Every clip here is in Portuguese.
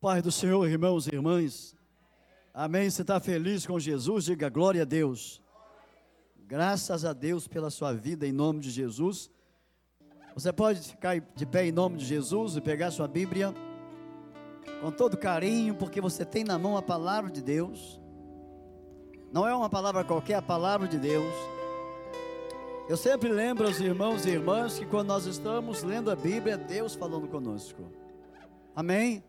Pai do Senhor, irmãos e irmãs. Amém. Você está feliz com Jesus? Diga glória a Deus. Graças a Deus pela sua vida, em nome de Jesus. Você pode ficar de pé em nome de Jesus e pegar sua Bíblia com todo carinho, porque você tem na mão a palavra de Deus. Não é uma palavra qualquer, é a palavra de Deus. Eu sempre lembro aos irmãos e irmãs que quando nós estamos lendo a Bíblia, é Deus falando conosco. Amém?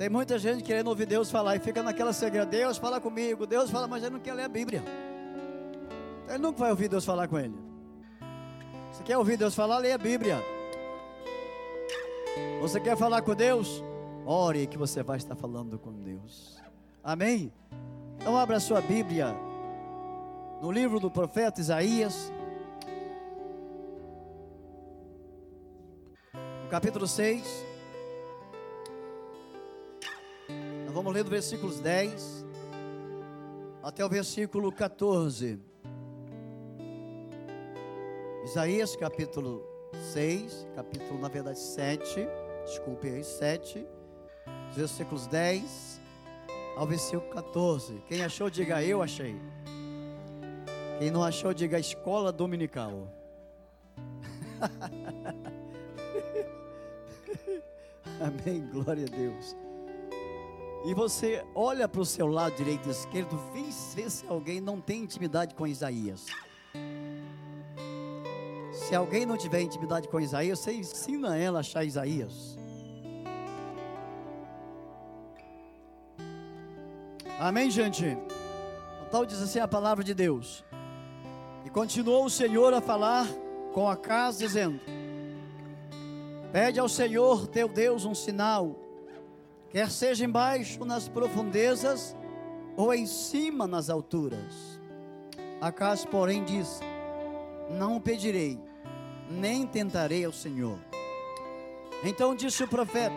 Tem muita gente querendo ouvir Deus falar e fica naquela cegueira. Deus fala comigo, Deus fala, mas ele não quer ler a Bíblia. Ele nunca vai ouvir Deus falar com ele. Você quer ouvir Deus falar? Leia a Bíblia. Você quer falar com Deus? Ore que você vai estar falando com Deus. Amém? Então abra a sua Bíblia no livro do profeta Isaías, capítulo 6. Nós vamos ler do versículos 10 até o versículo 14. Isaías capítulo 6, capítulo na verdade 7, desculpe aí, 7, versículos 10 ao versículo 14. Quem achou, diga eu achei. Quem não achou, diga escola dominical. Amém, glória a Deus e você olha para o seu lado direito e esquerdo, vê, se alguém não tem intimidade com Isaías. Se alguém não tiver intimidade com Isaías, você ensina ela a achar Isaías. Amém, gente? Então diz assim a palavra de Deus. E continuou o Senhor a falar com a casa, dizendo: Pede ao Senhor teu Deus um sinal quer seja embaixo nas profundezas ou em cima nas alturas. Acas, porém, diz: Não pedirei, nem tentarei ao Senhor. Então disse o profeta: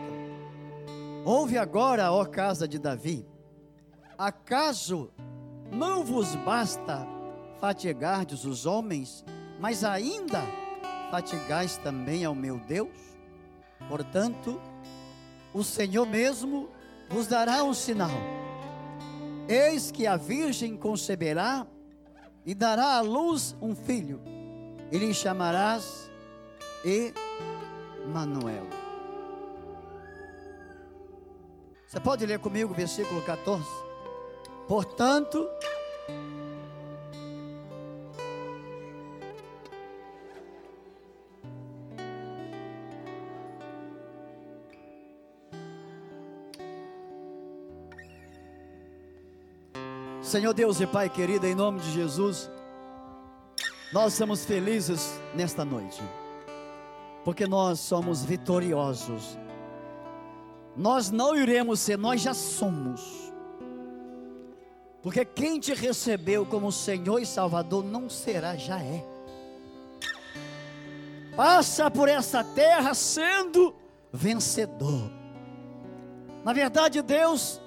Ouve agora, ó casa de Davi, acaso não vos basta fatigardes os homens, mas ainda fatigais também ao meu Deus? Portanto, o Senhor mesmo vos dará um sinal. Eis que a virgem conceberá e dará à luz um filho, e lhe chamarás Emanuel. Você pode ler comigo o versículo 14? Portanto, Senhor Deus e Pai querido, em nome de Jesus, nós estamos felizes nesta noite, porque nós somos vitoriosos. Nós não iremos ser, nós já somos. Porque quem te recebeu como Senhor e Salvador não será, já é. Passa por essa terra sendo vencedor. Na verdade, Deus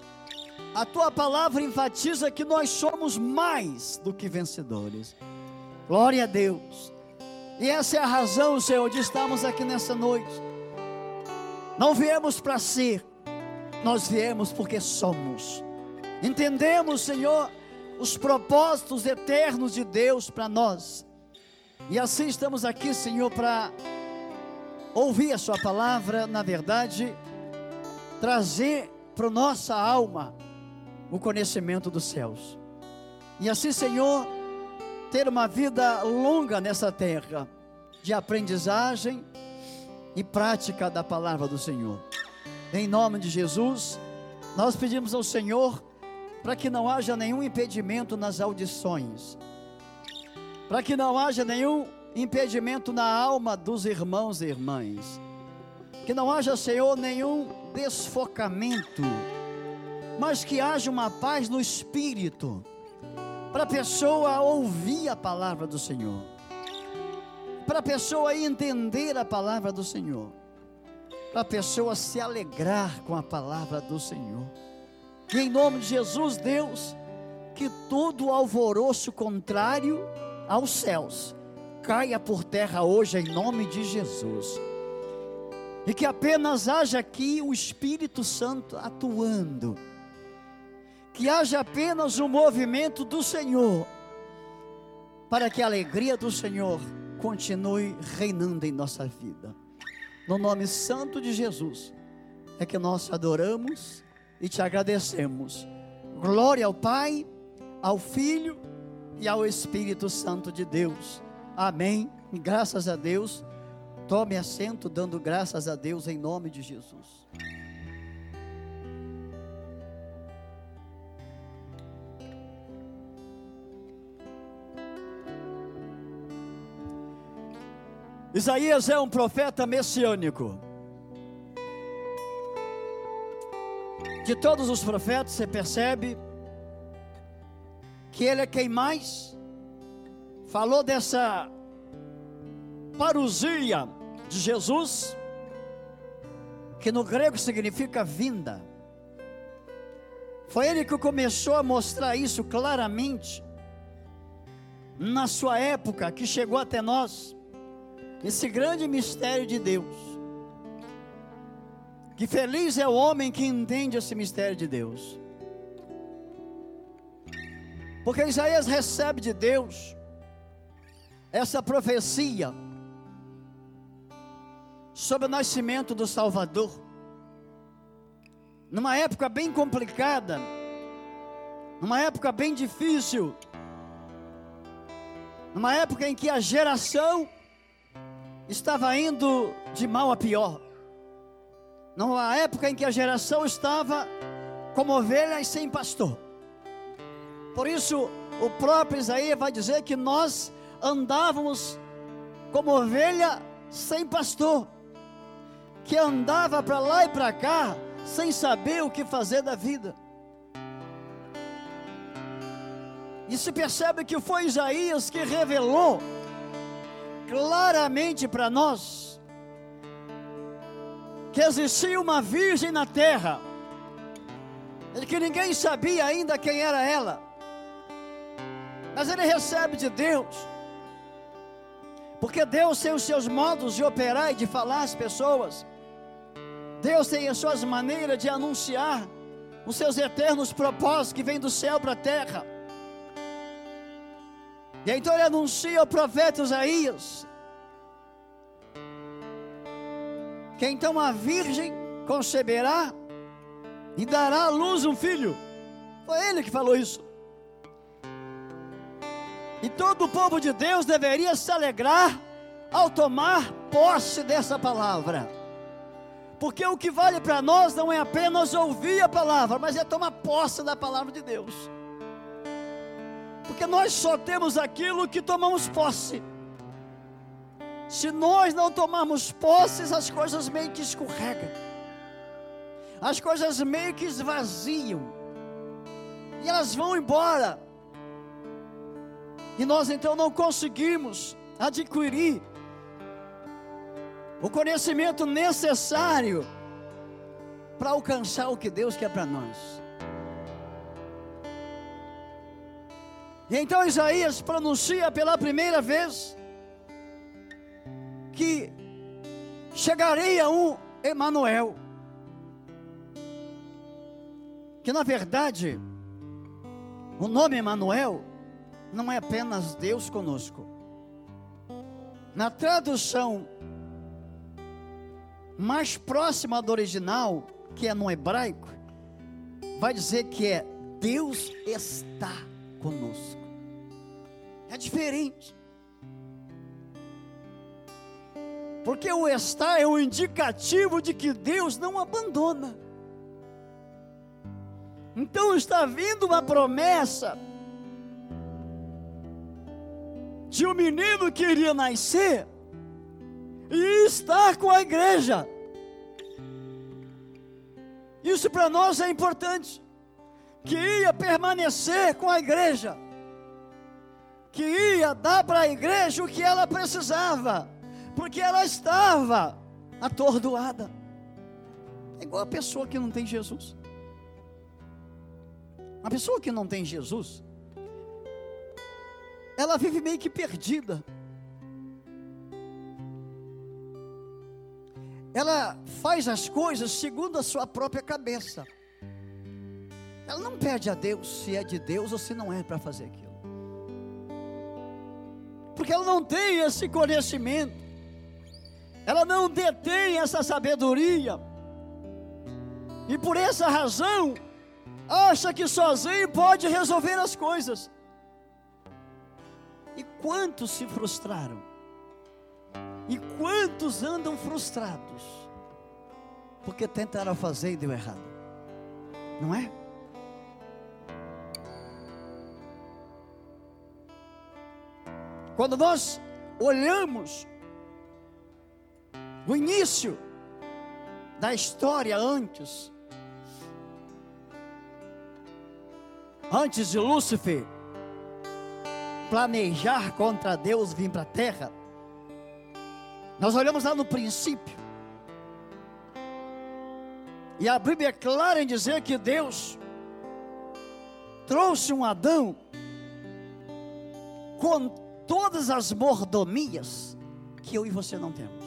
a tua palavra enfatiza que nós somos mais do que vencedores. Glória a Deus. E essa é a razão, Senhor, de estarmos aqui nessa noite. Não viemos para ser, nós viemos porque somos. Entendemos, Senhor, os propósitos eternos de Deus para nós. E assim estamos aqui, Senhor, para ouvir a Sua palavra, na verdade, trazer para nossa alma o conhecimento dos céus. E assim, Senhor, ter uma vida longa nessa terra, de aprendizagem e prática da palavra do Senhor. Em nome de Jesus, nós pedimos ao Senhor para que não haja nenhum impedimento nas audições, para que não haja nenhum impedimento na alma dos irmãos e irmãs, que não haja, Senhor, nenhum desfocamento mas que haja uma paz no espírito, para a pessoa ouvir a palavra do Senhor, para a pessoa entender a palavra do Senhor, para a pessoa se alegrar com a palavra do Senhor. E em nome de Jesus, Deus, que todo alvoroço contrário aos céus caia por terra hoje em nome de Jesus. e que apenas haja aqui o Espírito Santo atuando, que haja apenas o movimento do Senhor, para que a alegria do Senhor continue reinando em nossa vida. No nome santo de Jesus, é que nós adoramos e te agradecemos. Glória ao Pai, ao Filho e ao Espírito Santo de Deus. Amém. Graças a Deus. Tome assento, dando graças a Deus em nome de Jesus. Isaías é um profeta messiânico. De todos os profetas, você percebe que ele é quem mais falou dessa parousia de Jesus, que no grego significa vinda. Foi ele que começou a mostrar isso claramente na sua época, que chegou até nós, esse grande mistério de Deus. Que feliz é o homem que entende esse mistério de Deus. Porque Isaías recebe de Deus essa profecia sobre o nascimento do Salvador. Numa época bem complicada, numa época bem difícil, numa época em que a geração estava indo de mal a pior, numa época em que a geração estava como ovelhas sem pastor. Por isso, o próprio Isaías vai dizer que nós andávamos como ovelha sem pastor que andava para lá e para cá, sem saber o que fazer da vida. E se percebe que foi Isaías que revelou claramente para nós que existia uma virgem na terra, e que ninguém sabia ainda quem era ela, mas ele recebe de Deus, porque Deus tem os seus modos de operar e de falar às pessoas. Deus tem as suas maneiras de anunciar os seus eternos propósitos que vêm do céu para a terra. E então ele anuncia ao profeta Isaías que então a virgem conceberá e dará à luz um filho. Foi ele que falou isso. E todo o povo de Deus deveria se alegrar ao tomar posse dessa palavra. Porque o que vale para nós não é apenas ouvir a palavra, mas é tomar posse da palavra de Deus. Porque nós só temos aquilo que tomamos posse. Se nós não tomarmos posse, as coisas meio que escorregam. As coisas meio que esvaziam. E elas vão embora. E nós então não conseguimos adquirir o conhecimento necessário para alcançar o que Deus quer para nós. E então Isaías pronuncia pela primeira vez que chegaria um Emanuel. Que na verdade o nome Emanuel não é apenas Deus conosco. Na tradução mais próxima do original, que é no hebraico, vai dizer que é Deus está conosco. É diferente. Porque o estar é um indicativo de que Deus não abandona. Então está vindo uma promessa de um menino que iria nascer e estar com a igreja. Isso para nós é importante. Que ia permanecer com a igreja, que ia dar para a igreja o que ela precisava, porque ela estava atordoada. É igual a pessoa que não tem Jesus. A pessoa que não tem Jesus, ela vive meio que perdida. ela faz as coisas segundo a sua própria cabeça. Ela não pede a Deus se é de Deus ou se não é para fazer aquilo. Porque ela não tem esse conhecimento. Ela não detém essa sabedoria. E por essa razão, acha que sozinho pode resolver as coisas. E quantos se frustraram? E quantos andam frustrados? Porque tentaram fazer e deu errado. Não é? Quando nós olhamos o início da história antes, antes de Lúcifer planejar contra Deus vir para a terra, nós olhamos lá no princípio, e a Bíblia é clara em dizer que Deus trouxe um Adão com todas as mordomias que eu e você não temos.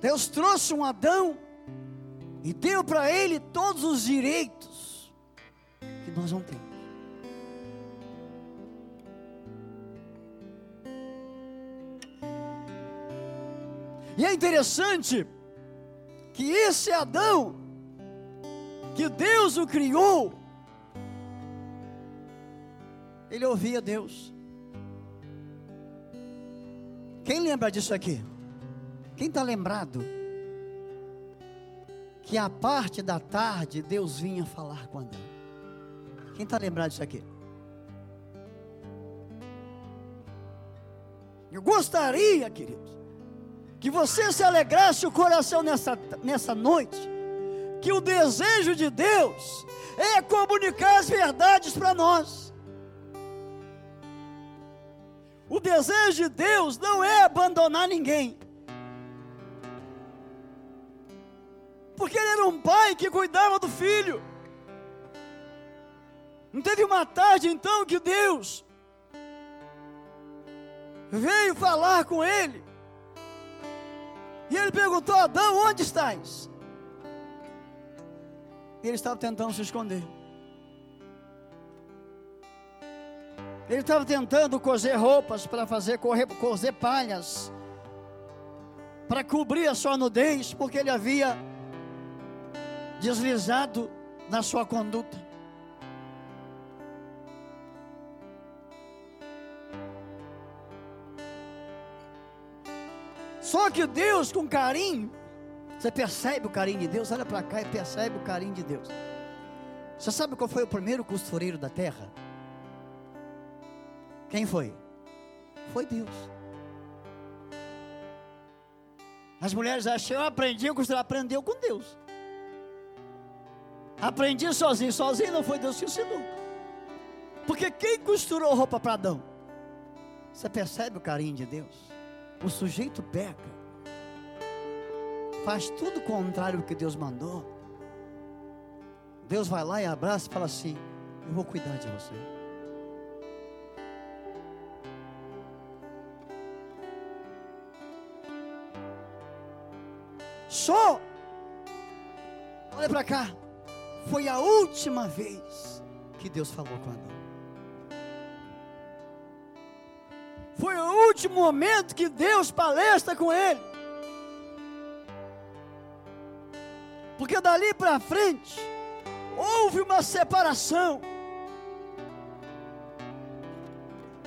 Deus trouxe um Adão e deu para ele todos os direitos que nós não temos. E é interessante que esse Adão, que Deus o criou, ele ouvia Deus. Quem lembra disso aqui? Quem está lembrado? Que a parte da tarde Deus vinha falar com Adão. Quem está lembrado disso aqui? Eu gostaria, queridos, que você se alegrasse o coração nessa, nessa noite, que o desejo de Deus é comunicar as verdades para nós. O desejo de Deus não é abandonar ninguém. Porque ele era um pai que cuidava do filho. Não teve uma tarde então que Deus veio falar com ele. E ele perguntou: Adão, onde estás? E ele estava tentando se esconder. Ele estava tentando cozer roupas para fazer correr, cozer palhas para cobrir a sua nudez, porque ele havia deslizado na sua conduta. Só que Deus, com carinho, você percebe o carinho de Deus, olha para cá e percebe o carinho de Deus. Você sabe qual foi o primeiro costureiro da terra? Quem foi? Foi Deus. As mulheres acham, eu aprendi a costurar, aprendeu com Deus. Aprendi sozinho, sozinho não foi Deus que ensinou. Porque quem costurou roupa para Adão? Você percebe o carinho de Deus? O sujeito peca, faz tudo contrário do que Deus mandou. Deus vai lá e abraça e fala assim: Eu vou cuidar de você. Só, olha para cá, foi a última vez que Deus falou com Adão. Foi o último momento que Deus palestra com ele. Porque dali para frente houve uma separação.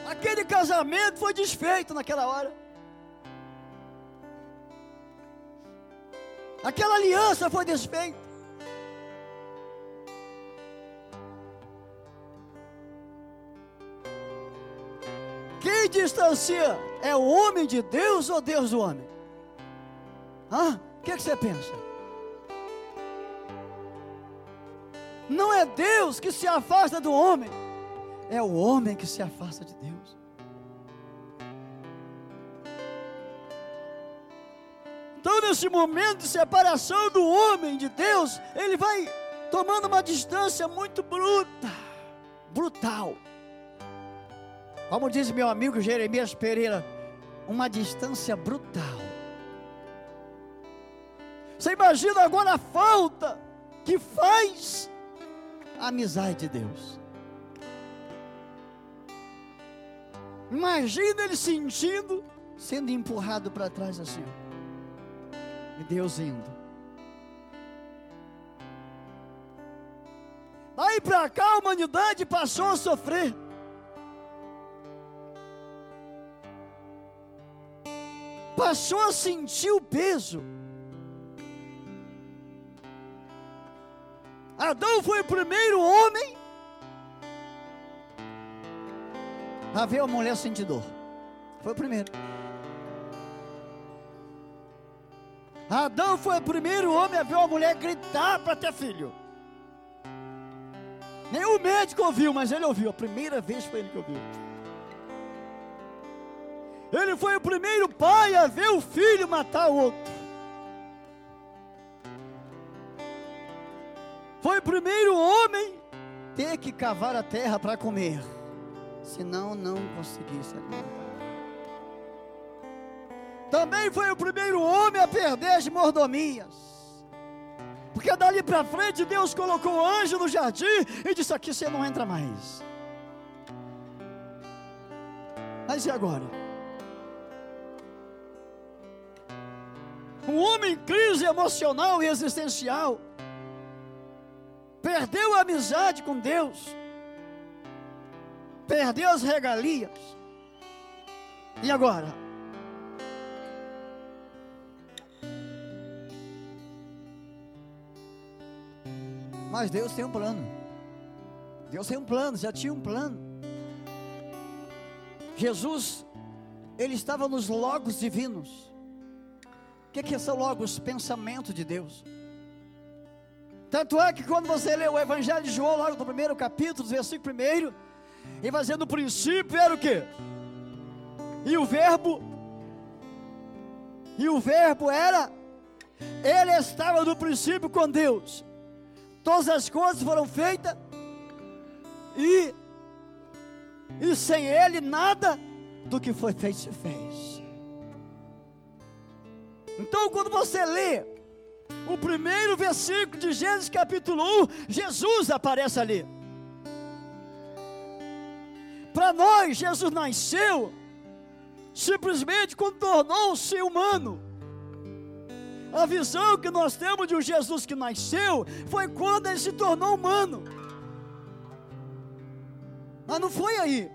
Aquele casamento foi desfeito naquela hora. Aquela aliança foi desfeita. Quem distancia é o homem de Deus ou Deus do homem? Hã? O que, é que você pensa? Não é Deus que se afasta do homem, é o homem que se afasta de Deus. Nesse momento de separação do homem de Deus, ele vai tomando uma distância muito bruta, brutal. Como diz meu amigo Jeremias Pereira, uma distância brutal. Você imagina agora a falta que faz a amizade de Deus. Imagina ele sentindo, sendo empurrado para trás assim. E Deus indo. Daí para cá a humanidade passou a sofrer. Passou a sentir o peso. Adão foi o primeiro homem a ver a mulher sentir dor. Foi o primeiro. Adão foi o primeiro homem a ver uma mulher gritar para ter filho. Nenhum médico ouviu, mas ele ouviu. A primeira vez foi ele que ouviu. Ele foi o primeiro pai a ver o filho matar o outro. Foi o primeiro homem ter que cavar a terra para comer. Senão não conseguisse alimentar. Também foi o primeiro homem a perder as mordomias. Porque dali para frente Deus colocou o anjo no jardim e disse: Aqui você não entra mais. Mas e agora? Um homem em crise emocional e existencial perdeu a amizade com Deus, perdeu as regalias. E agora? Mas Deus tem um plano. Deus tem um plano, já tinha um plano. Jesus, ele estava nos logos divinos. O que, que são logos? Pensamento de Deus. Tanto é que quando você lê o Evangelho de João, logo no primeiro capítulo, versículo primeiro, ele vai dizer no princípio era o que? E o verbo, e o verbo era, ele estava no princípio com Deus todas as coisas foram feitas e e sem ele nada do que foi feito se fez. Então, quando você lê o primeiro versículo de Gênesis capítulo 1, Jesus aparece ali. Para nós, Jesus nasceu simplesmente quando tornou-se humano. A visão que nós temos de um Jesus que nasceu foi quando ele se tornou humano. Mas não foi aí.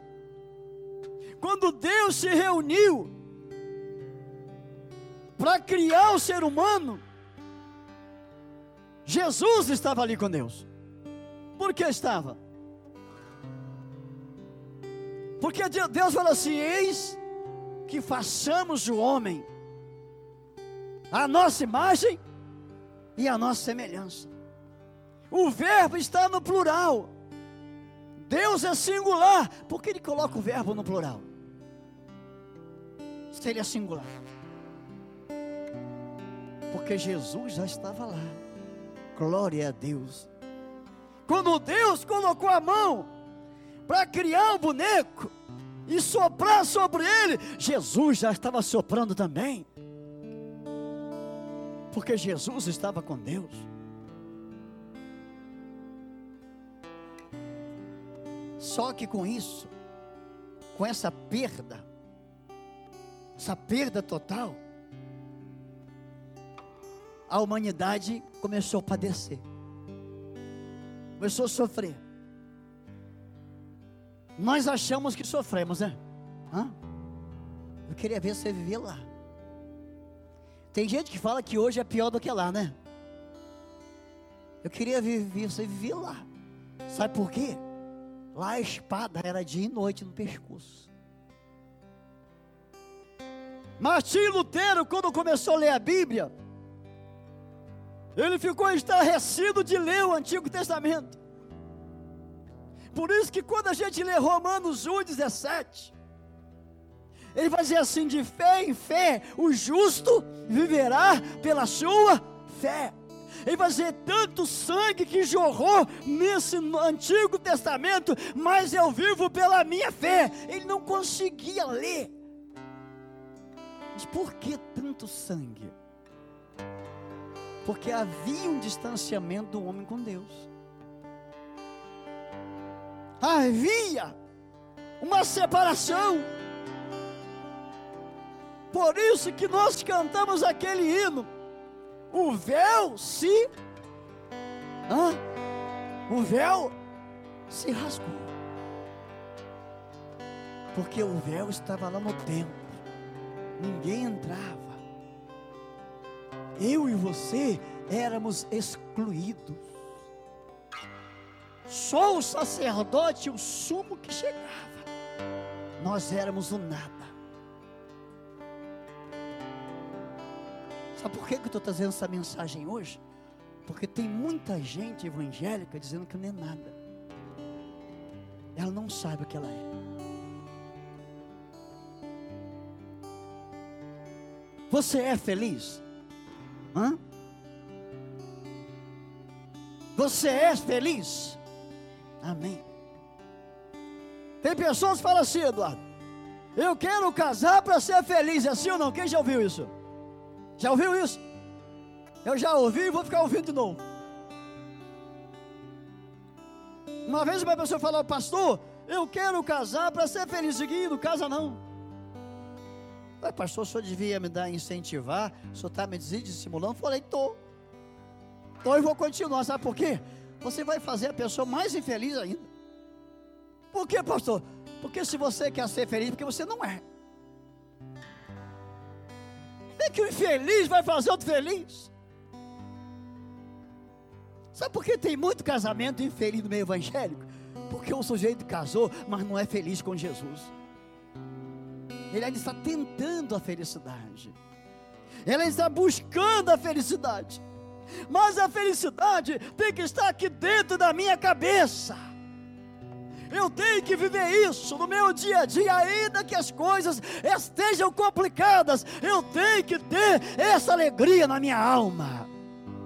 Quando Deus se reuniu para criar o ser humano, Jesus estava ali com Deus. Por que estava? Porque Deus falou assim: Eis que façamos o homem a nossa imagem e a nossa semelhança. O verbo está no plural. Deus é singular. Por que ele coloca o verbo no plural? Se ele é singular. Porque Jesus já estava lá. Glória a Deus. Quando Deus colocou a mão para criar o boneco e soprar sobre ele, Jesus já estava soprando também porque Jesus estava com Deus. Só que com isso, com essa perda, essa perda total, a humanidade começou a padecer, começou a sofrer. Nós achamos que sofremos, né? Hã? Eu queria ver você viver lá. Tem gente que fala que hoje é pior do que lá, né? Eu queria viver, você vivia lá. Sabe por quê? Lá a espada era dia e noite no pescoço. Martim Lutero, quando começou a ler a Bíblia, ele ficou estarrecido de ler o Antigo Testamento. Por isso que quando a gente lê Romanos 1, 17, ele vai dizer assim: de fé em fé, o justo viverá pela sua fé. Ele vai dizer: tanto sangue que jorrou nesse Antigo Testamento, mas eu vivo pela minha fé. Ele não conseguia ler. Mas por que tanto sangue? Porque havia um distanciamento do homem com Deus. Havia uma separação. Por isso que nós cantamos aquele hino. O véu se. Hã? O véu se rasgou. Porque o véu estava lá no templo. Ninguém entrava. Eu e você éramos excluídos. Só o sacerdote, o sumo que chegava. Nós éramos o nada. Sabe por que eu estou trazendo essa mensagem hoje? Porque tem muita gente evangélica dizendo que não é nada. Ela não sabe o que ela é. Você é feliz? Hã? Você é feliz? Amém. Tem pessoas que falam assim, Eduardo. Eu quero casar para ser feliz. É assim ou não? Quem já ouviu isso? Já ouviu isso? Eu já ouvi e vou ficar ouvindo de novo. Uma vez uma pessoa falou, pastor, eu quero casar para ser feliz. Seguindo, casa não. Mas, pastor, o senhor devia me dar, incentivar, o senhor está me dissimulando? Eu falei, estou. Então eu vou continuar, sabe por quê? Você vai fazer a pessoa mais infeliz ainda. Por quê, pastor? Porque se você quer ser feliz, porque você não é. É que o infeliz vai fazer outro feliz. Sabe por que tem muito casamento infeliz no meio evangélico? Porque o sujeito casou, mas não é feliz com Jesus. Ele ainda está tentando a felicidade. Ele está buscando a felicidade. Mas a felicidade tem que estar aqui dentro da minha cabeça. Eu tenho que viver isso no meu dia a dia, ainda que as coisas estejam complicadas. Eu tenho que ter essa alegria na minha alma.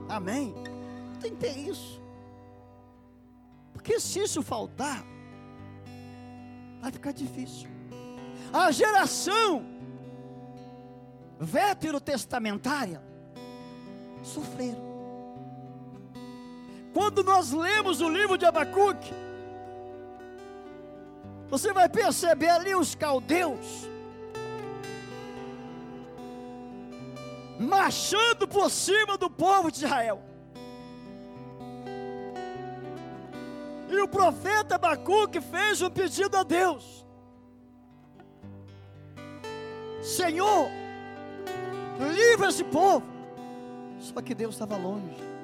Amém? Tem que ter isso. Porque se isso faltar, vai ficar difícil. A geração veterotestamentária sofreram. Quando nós lemos o livro de Abacuque, você vai perceber ali os caldeus marchando por cima do povo de Israel. E o profeta Abacuque fez um pedido a Deus. Senhor, livra esse povo. Só que Deus estava longe.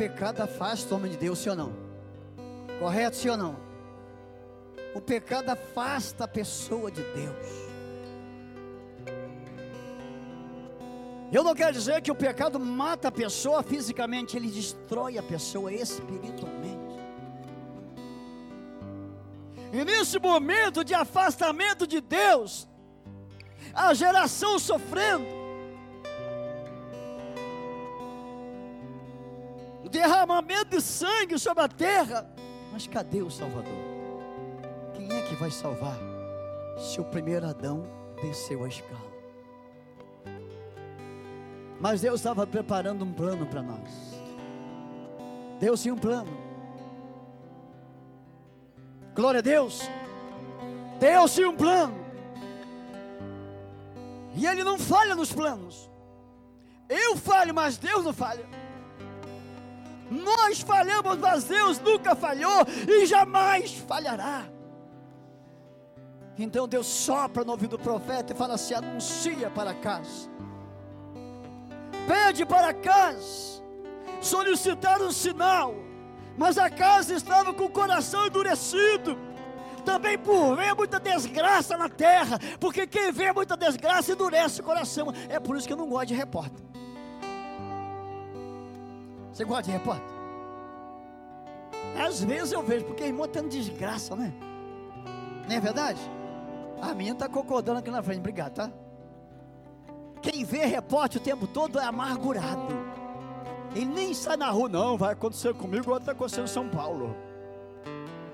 Pecado afasta o homem de Deus, sim ou não? Correto, sim ou não? O pecado afasta a pessoa de Deus. Eu não quero dizer que o pecado mata a pessoa fisicamente, ele destrói a pessoa espiritualmente. E nesse momento de afastamento de Deus, a geração sofrendo, derramamento de sangue sobre a terra, mas cadê o Salvador? Quem é que vai salvar se o primeiro Adão desceu a escala? Mas Deus estava preparando um plano para nós. Deus tinha um plano. Glória a Deus. Deus tinha um plano. E Ele não falha nos planos. Eu falho, mas Deus não falha. Nós falhamos, mas Deus nunca falhou e jamais falhará. Então Deus sopra no ouvido do profeta e fala assim: anuncia para casa, pede para casa, solicitar um sinal mas a casa estava com o coração endurecido. Também por ver muita desgraça na terra, porque quem vê muita desgraça endurece o coração. É por isso que eu não gosto de repórter. Você gosta de repórter? Às vezes eu vejo, porque irmão tendo desgraça, né? Não é verdade? A minha está concordando aqui na frente, obrigado, tá? Quem vê repórter o tempo todo é amargurado. Ele nem sai na rua, não. Vai acontecer comigo, ou está acontecendo em São Paulo.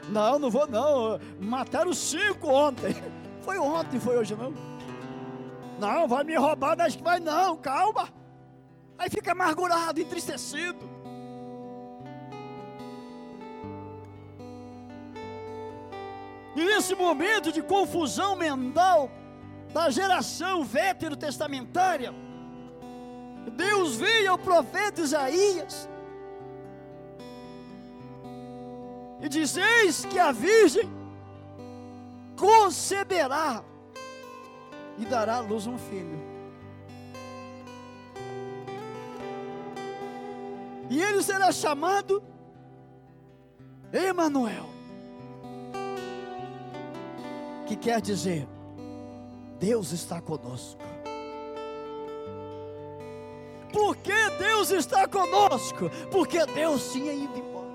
Não, não vou não. Mataram cinco ontem. Foi ontem, foi hoje não. Não, vai me roubar, acho que vai não, calma. Aí fica amargurado, entristecido. E nesse momento de confusão mental da geração veterotestamentária, Deus veio ao profeta Isaías e diz: Eis que a virgem conceberá e dará à luz um filho. E ele será chamado Emanuel, que quer dizer Deus está conosco. Por que Deus está conosco? Porque Deus tinha ido embora.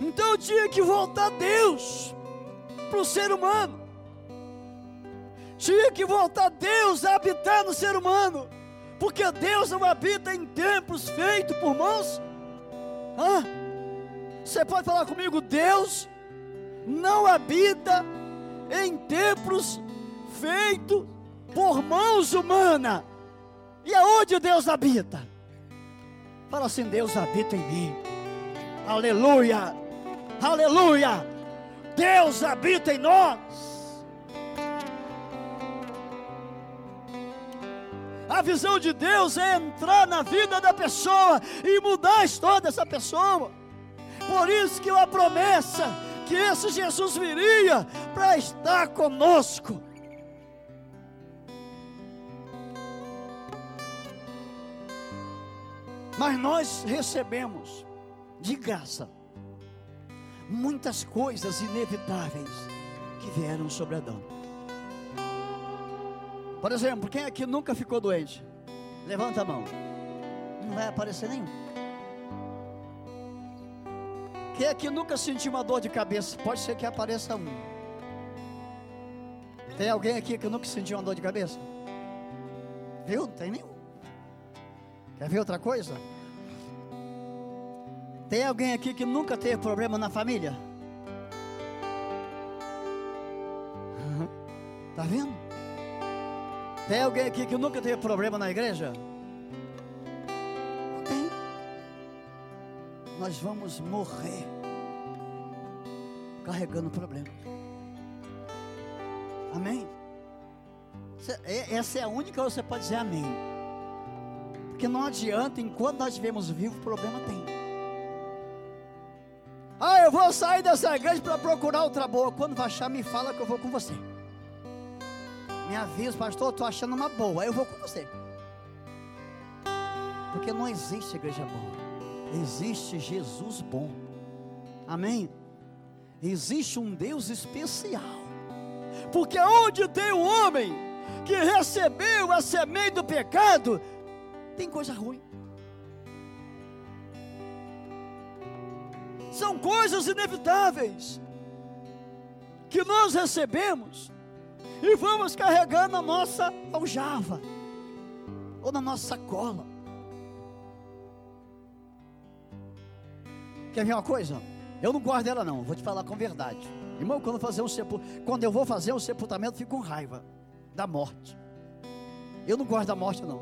Então tinha que voltar Deus para o ser humano. Tinha que voltar Deus a habitar no ser humano. Porque Deus não habita em templos feitos por mãos. Hã? Você pode falar comigo? Deus não habita em templos feitos por mãos humanas. E aonde Deus habita? Fala assim: Deus habita em mim. Aleluia. Aleluia! Deus habita em nós. A visão de Deus é entrar na vida da pessoa e mudar a história dessa pessoa. Por isso que a promessa que esse Jesus viria para estar conosco. Mas nós recebemos de graça muitas coisas inevitáveis que vieram sobre Adão. Por exemplo, quem aqui nunca ficou doente? Levanta a mão. Não vai aparecer nenhum. Quem aqui nunca sentiu uma dor de cabeça? Pode ser que apareça um. Tem alguém aqui que nunca sentiu uma dor de cabeça? Viu? Não tem nenhum. Quer ver outra coisa? Tem alguém aqui que nunca teve problema na família? Tá vendo? Tem alguém aqui que nunca teve problema na igreja? Nós vamos morrer carregando problema. Amém? Essa é a única que você pode dizer amém. Porque não adianta, enquanto nós estivermos vivos, problema tem. Ah, eu vou sair dessa igreja para procurar outra boa. Quando vai achar, me fala que eu vou com você. Me avisa, pastor, estou achando uma boa. Eu vou com você. Porque não existe igreja boa. Existe Jesus bom. Amém? Existe um Deus especial. Porque onde tem um homem que recebeu a semente do pecado, tem coisa ruim. São coisas inevitáveis que nós recebemos e vamos carregando na nossa aljava ou na nossa sacola. Quer ver uma coisa? Eu não guardo ela não, vou te falar com verdade. Irmão, quando, fazer um sepul... quando eu vou fazer um sepultamento, fico com raiva da morte. Eu não gosto da morte não.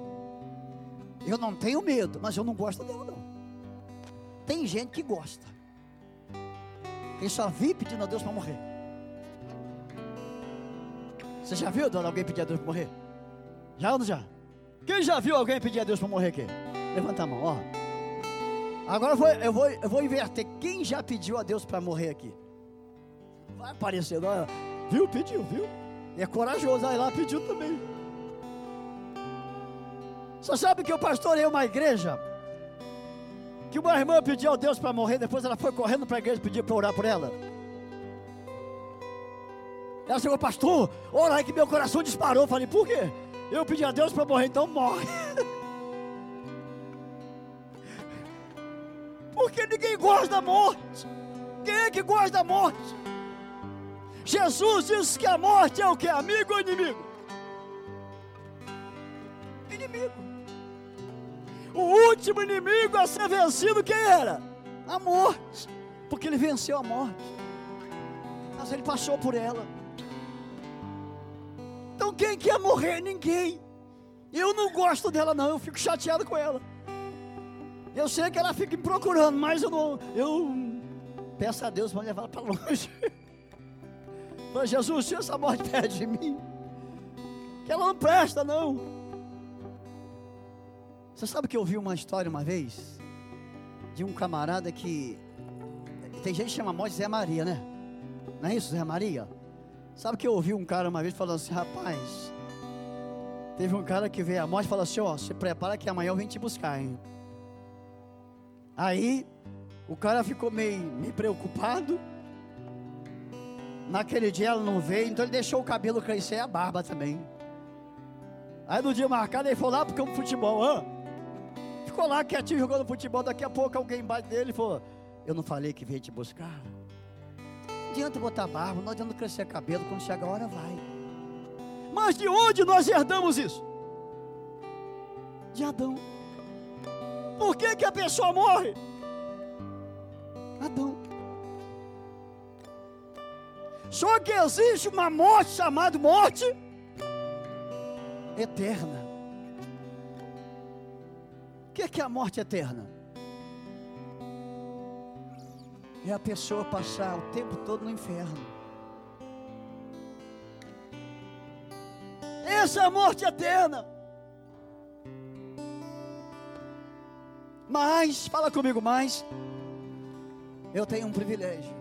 Eu não tenho medo, mas eu não gosto dela não. Tem gente que gosta. Quem só vive pedindo a Deus para morrer. Você já viu, dona, alguém pedir a Deus para morrer? Já ou não já? Quem já viu alguém pedir a Deus para morrer aqui? Levanta a mão, ó. Agora eu vou, eu vou, eu vou inverter. Quem já pediu a Deus para morrer aqui? Vai aparecer, viu? Pediu, viu? E é corajoso, aí lá pediu também. Você sabe que eu pastorei uma igreja que uma irmã pediu a Deus para morrer, depois ela foi correndo para a igreja pedir para orar por ela. Ela chegou, pastor, ora aí que meu coração disparou. Eu falei, por quê? Eu pedi a Deus para morrer, então morre. Porque ninguém gosta da morte. Quem é que gosta da morte? Jesus disse que a morte é o que? Amigo ou inimigo? Inimigo. O último inimigo a ser vencido quem era? A morte, porque ele venceu a morte. Mas ele passou por ela. Então quem quer morrer? Ninguém. Eu não gosto dela não, eu fico chateado com ela. Eu sei que ela fica procurando, mas eu não, eu peço a Deus para levar ela para longe. Falei, Jesus, tira essa morte perto de mim. Que ela não presta, não. Você sabe que eu ouvi uma história uma vez de um camarada que tem gente que chama morte Zé Maria, né? Não é isso, Zé Maria? Sabe que eu ouvi um cara uma vez falando assim, rapaz, teve um cara que veio a morte e falou assim, ó, se prepara que amanhã eu venho te buscar, hein? Aí o cara ficou meio, meio preocupado. Naquele dia ela não veio, então ele deixou o cabelo crescer e a barba também. Aí no dia marcado ele foi lá porque é um futebol, ah, ficou lá quietinho jogando futebol. Daqui a pouco alguém embaixo dele falou: Eu não falei que veio te buscar. Não adianta botar barba, não adianta crescer cabelo, quando chegar a hora vai. Mas de onde nós herdamos isso? De Adão. Por que, que a pessoa morre? Adão. Só que existe uma morte chamada morte eterna. O que que é a morte eterna? É a pessoa passar o tempo todo no inferno. Essa é a morte eterna. Mas, fala comigo mais. Eu tenho um privilégio.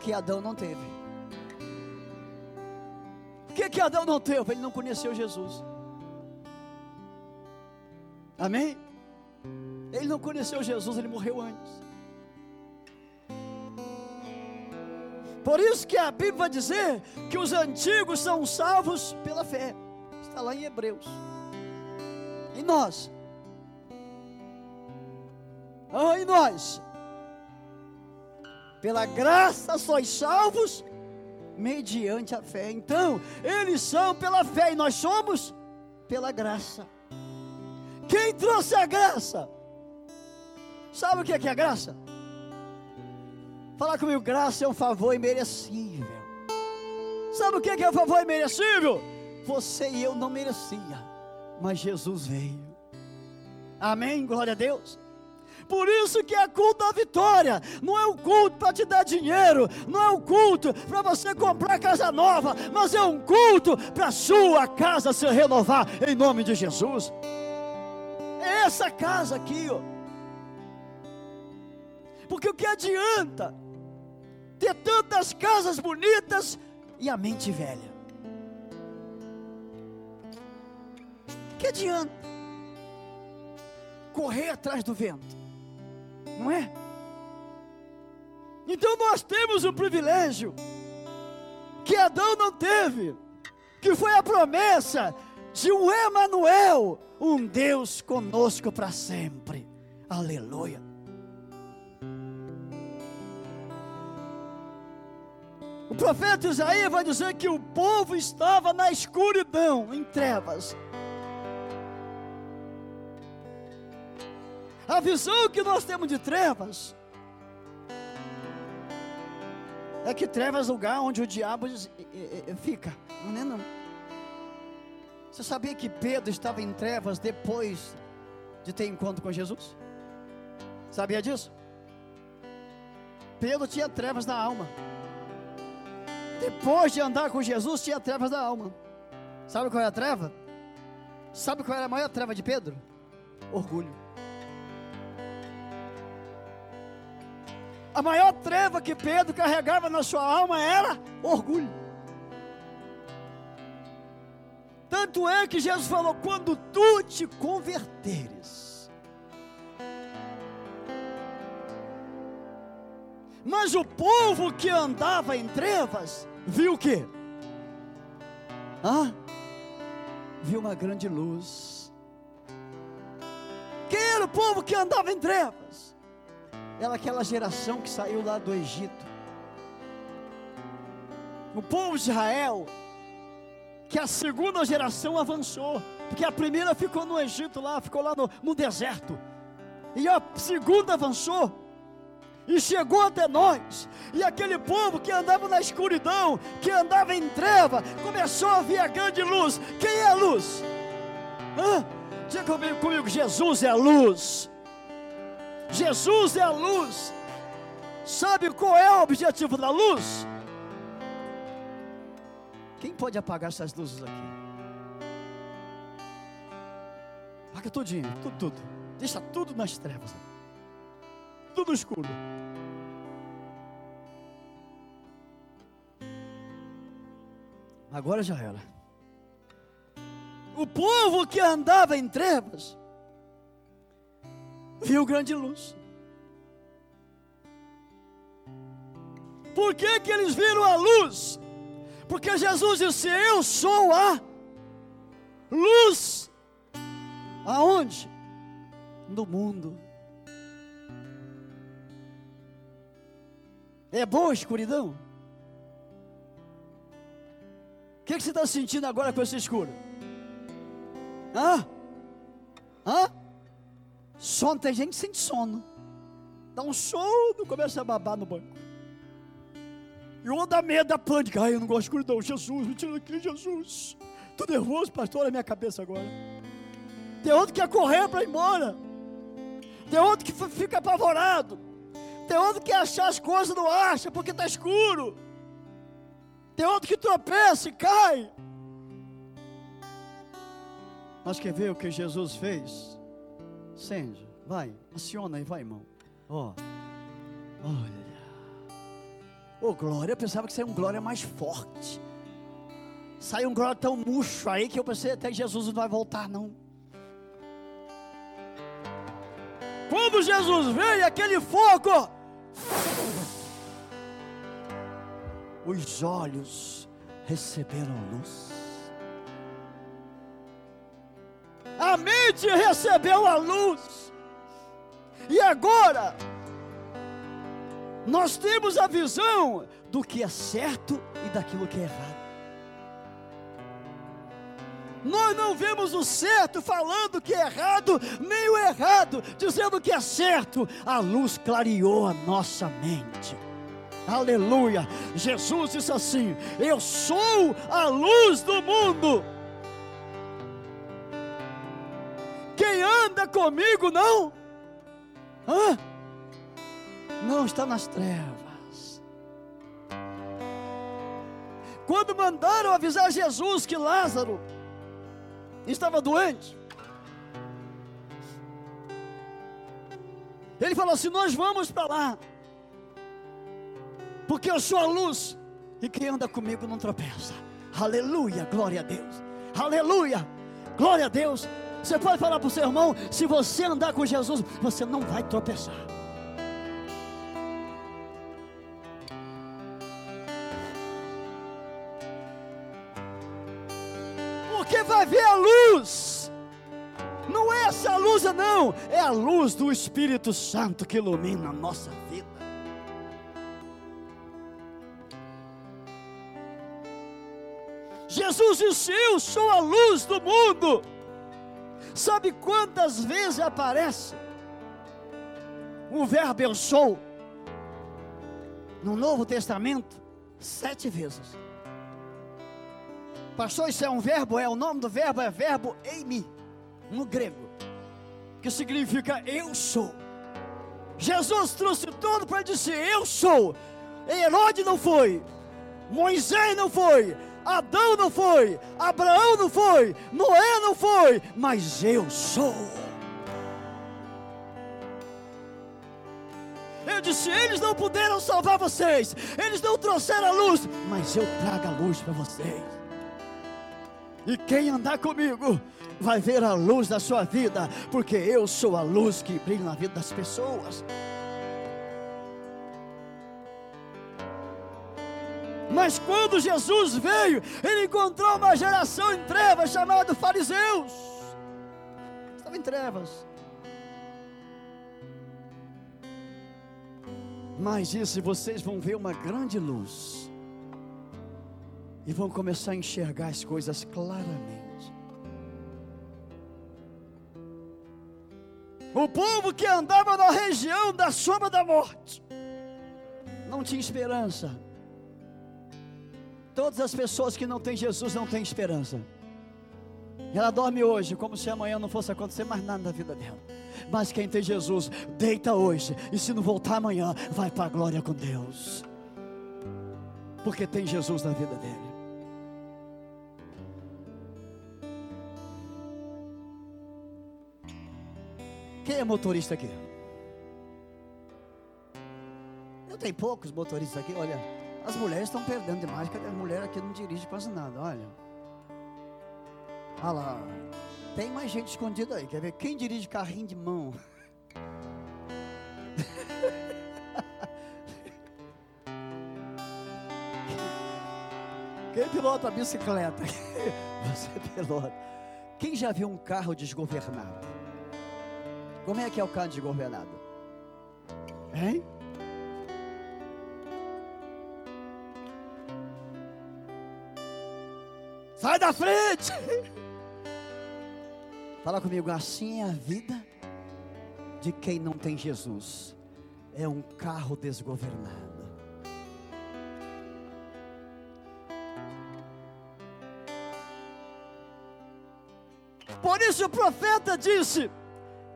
Que Adão não teve. O que, que Adão não teve? Ele não conheceu Jesus. Amém? Ele não conheceu Jesus, ele morreu antes. Por isso que a Bíblia vai dizer que os antigos são salvos pela fé. Está lá em Hebreus. E nós? Ah, e nós? Pela graça sois salvos mediante a fé. Então, eles são pela fé e nós somos pela graça. Quem trouxe a graça? Sabe o que é, que é graça? Fala comigo, graça é um favor imerecível. Sabe o que é, que é um favor imerecível? Você e eu não merecia mas Jesus veio. Amém? Glória a Deus. Por isso que é culto da vitória. Não é um culto para te dar dinheiro, não é um culto para você comprar casa nova, mas é um culto para sua casa se renovar em nome de Jesus. É essa casa aqui, ó. Porque o que adianta ter tantas casas bonitas e a mente velha? Que adianta correr atrás do vento? Não é? Então nós temos um privilégio que Adão não teve, que foi a promessa de um Emanuel, um Deus conosco para sempre. Aleluia. O profeta Isaías vai dizer que o povo estava na escuridão, em trevas. A visão que nós temos de trevas é que trevas é lugar onde o diabo fica. Não é não. Você sabia que Pedro estava em trevas depois de ter encontro com Jesus? Sabia disso? Pedro tinha trevas na alma. Depois de andar com Jesus, tinha trevas na alma. Sabe qual é a treva? Sabe qual era a maior treva de Pedro? Orgulho. A maior treva que Pedro carregava na sua alma era orgulho. Tanto é que Jesus falou: quando tu te converteres. Mas o povo que andava em trevas, viu o que? Ah, viu uma grande luz. Quem era o povo que andava em trevas? Era aquela geração que saiu lá do Egito. O povo de Israel, que a segunda geração avançou. Porque a primeira ficou no Egito lá, ficou lá no, no deserto. E a segunda avançou e chegou até nós. E aquele povo que andava na escuridão, que andava em treva, começou a ver a grande luz. Quem é a luz? Hã? Diga comigo, comigo, Jesus é a luz. Jesus é a luz. Sabe qual é o objetivo da luz? Quem pode apagar essas luzes aqui? Apaga tudinho, tudo, tudo. Deixa tudo nas trevas. Tudo escuro. Agora já era. O povo que andava em trevas viu grande luz. Por que, que eles viram a luz? Porque Jesus disse: Eu sou a luz. Aonde? No mundo. É boa a escuridão? O que, que você está sentindo agora com esse escuro? Hã? Hã? Sono, tem gente que sente sono. Dá um sono, começa a babar no banco. E o dá medo, dá pânico. Ai, eu não gosto de escuridão. Jesus, me tira daqui, Jesus. Tô nervoso, pastor, olha a minha cabeça agora. Tem outro que quer correr para ir embora. Tem outro que fica apavorado. Tem outro que achar as coisas, não acha, porque está escuro. Tem outro que tropeça e cai. Mas quer ver o que Jesus fez? Sende, vai, aciona aí, vai, irmão. Ó, olha. Ô, glória, eu pensava que seria um glória mais forte. Saiu um glória tão murcho aí que eu pensei até que Jesus não vai voltar, não. Quando Jesus veio, aquele fogo, os olhos receberam luz. A mente recebeu a luz. E agora, nós temos a visão do que é certo e daquilo que é errado. Nós não vemos o certo falando que é errado, nem o errado dizendo que é certo. A luz clareou a nossa mente. Aleluia. Jesus disse assim: Eu sou a luz do mundo. Anda comigo não? Hã? Não está nas trevas. Quando mandaram avisar Jesus que Lázaro estava doente. Ele falou assim: Nós vamos para lá, porque eu sou a luz, e quem anda comigo não tropeça. Aleluia, glória a Deus. Aleluia, glória a Deus. Você pode falar para o seu irmão: se você andar com Jesus, você não vai tropeçar. porque vai ver a luz. Não é essa luz, não, é a luz do Espírito Santo que ilumina a nossa vida. Jesus disse: Eu sou a luz do mundo. Sabe quantas vezes aparece o verbo eu sou no Novo Testamento? Sete vezes. Pastor, isso é um verbo? É o nome do verbo é verbo eimi, no grego, que significa eu sou. Jesus trouxe tudo para dizer eu sou. Herode não foi, Moisés não foi, Adão não foi, Abraão não foi, Noé não foi, mas eu sou. Eu disse: eles não puderam salvar vocês, eles não trouxeram a luz, mas eu trago a luz para vocês. E quem andar comigo vai ver a luz da sua vida, porque eu sou a luz que brilha na vida das pessoas. Mas quando Jesus veio, ele encontrou uma geração em trevas chamada fariseus. Estava em trevas. Mas disse: vocês vão ver uma grande luz. E vão começar a enxergar as coisas claramente. O povo que andava na região da sombra da morte não tinha esperança Todas as pessoas que não têm Jesus não têm esperança. Ela dorme hoje como se amanhã não fosse acontecer mais nada na vida dela. Mas quem tem Jesus, deita hoje. E se não voltar amanhã, vai para a glória com Deus. Porque tem Jesus na vida dele. Quem é motorista aqui? Eu tenho poucos motoristas aqui, olha. As mulheres estão perdendo demais, porque a mulher aqui não dirige quase nada, olha. Olha lá. Tem mais gente escondida aí. Quer ver? Quem dirige carrinho de mão? Quem pilota a bicicleta? Você pilota. Quem já viu um carro desgovernado? Como é que é o carro desgovernado? Hein? Sai da frente! Fala comigo, assim é a vida de quem não tem Jesus. É um carro desgovernado. Por isso o profeta disse: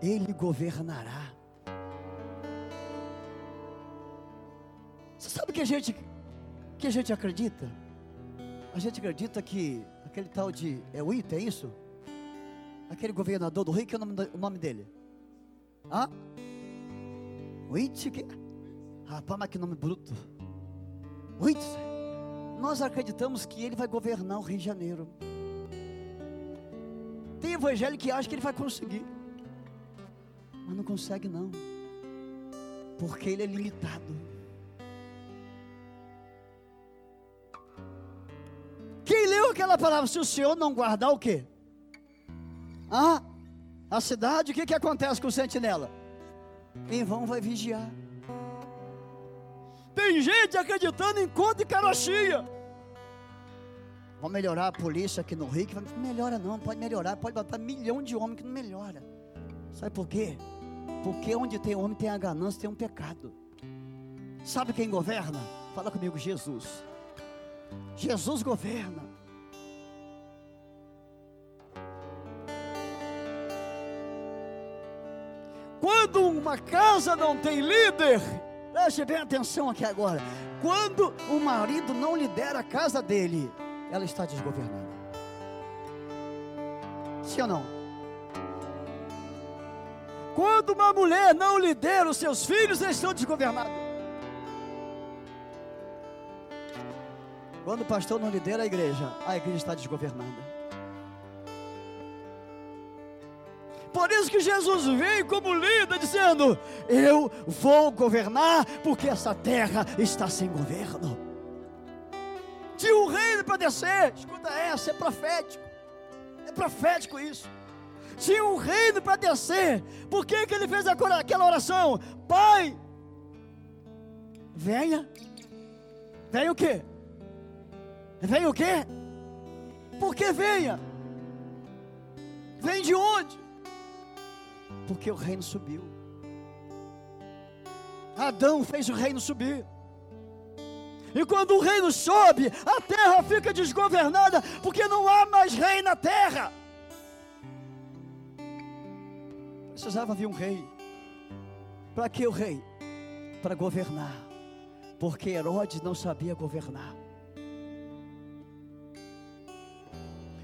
Ele governará. Você sabe que a gente que a gente acredita? A gente acredita que aquele tal de é o Ita, é isso? Aquele governador do Rio, que é o nome, o nome dele? Hã? O? Rapaz, mas que nome bruto. O. Nós acreditamos que ele vai governar o Rio de Janeiro. Tem evangelho que acha que ele vai conseguir. Mas não consegue não. Porque ele é limitado. Aquela palavra? Se o Senhor não guardar o quê? Ah, a cidade, o que, que acontece com o sentinela? Em vão vai vigiar. Tem gente acreditando em conta e carochinha. Vamos melhorar a polícia aqui no Rio, que não melhora não, pode melhorar, pode botar milhão de homens que não melhora. Sabe por quê? Porque onde tem homem tem a ganância, tem um pecado. Sabe quem governa? Fala comigo, Jesus. Jesus governa. Quando uma casa não tem líder, preste bem atenção aqui agora. Quando o marido não lidera a casa dele, ela está desgovernada. Sim ou não? Quando uma mulher não lidera os seus filhos, eles estão desgovernados. Quando o pastor não lidera a igreja, a igreja está desgovernada. Por isso que Jesus veio como líder, dizendo: Eu vou governar, porque essa terra está sem governo. Tinha um reino para descer, escuta essa, é profético. É profético isso. Tinha um reino para descer. Por que, que ele fez aquela oração? Pai, venha. Venha o quê? Venha o? Porque venha. Vem de onde? Porque o reino subiu. Adão fez o reino subir. E quando o reino sobe, a terra fica desgovernada, porque não há mais rei na terra. Precisava vir um rei. Para que o rei? Para governar. Porque Herodes não sabia governar.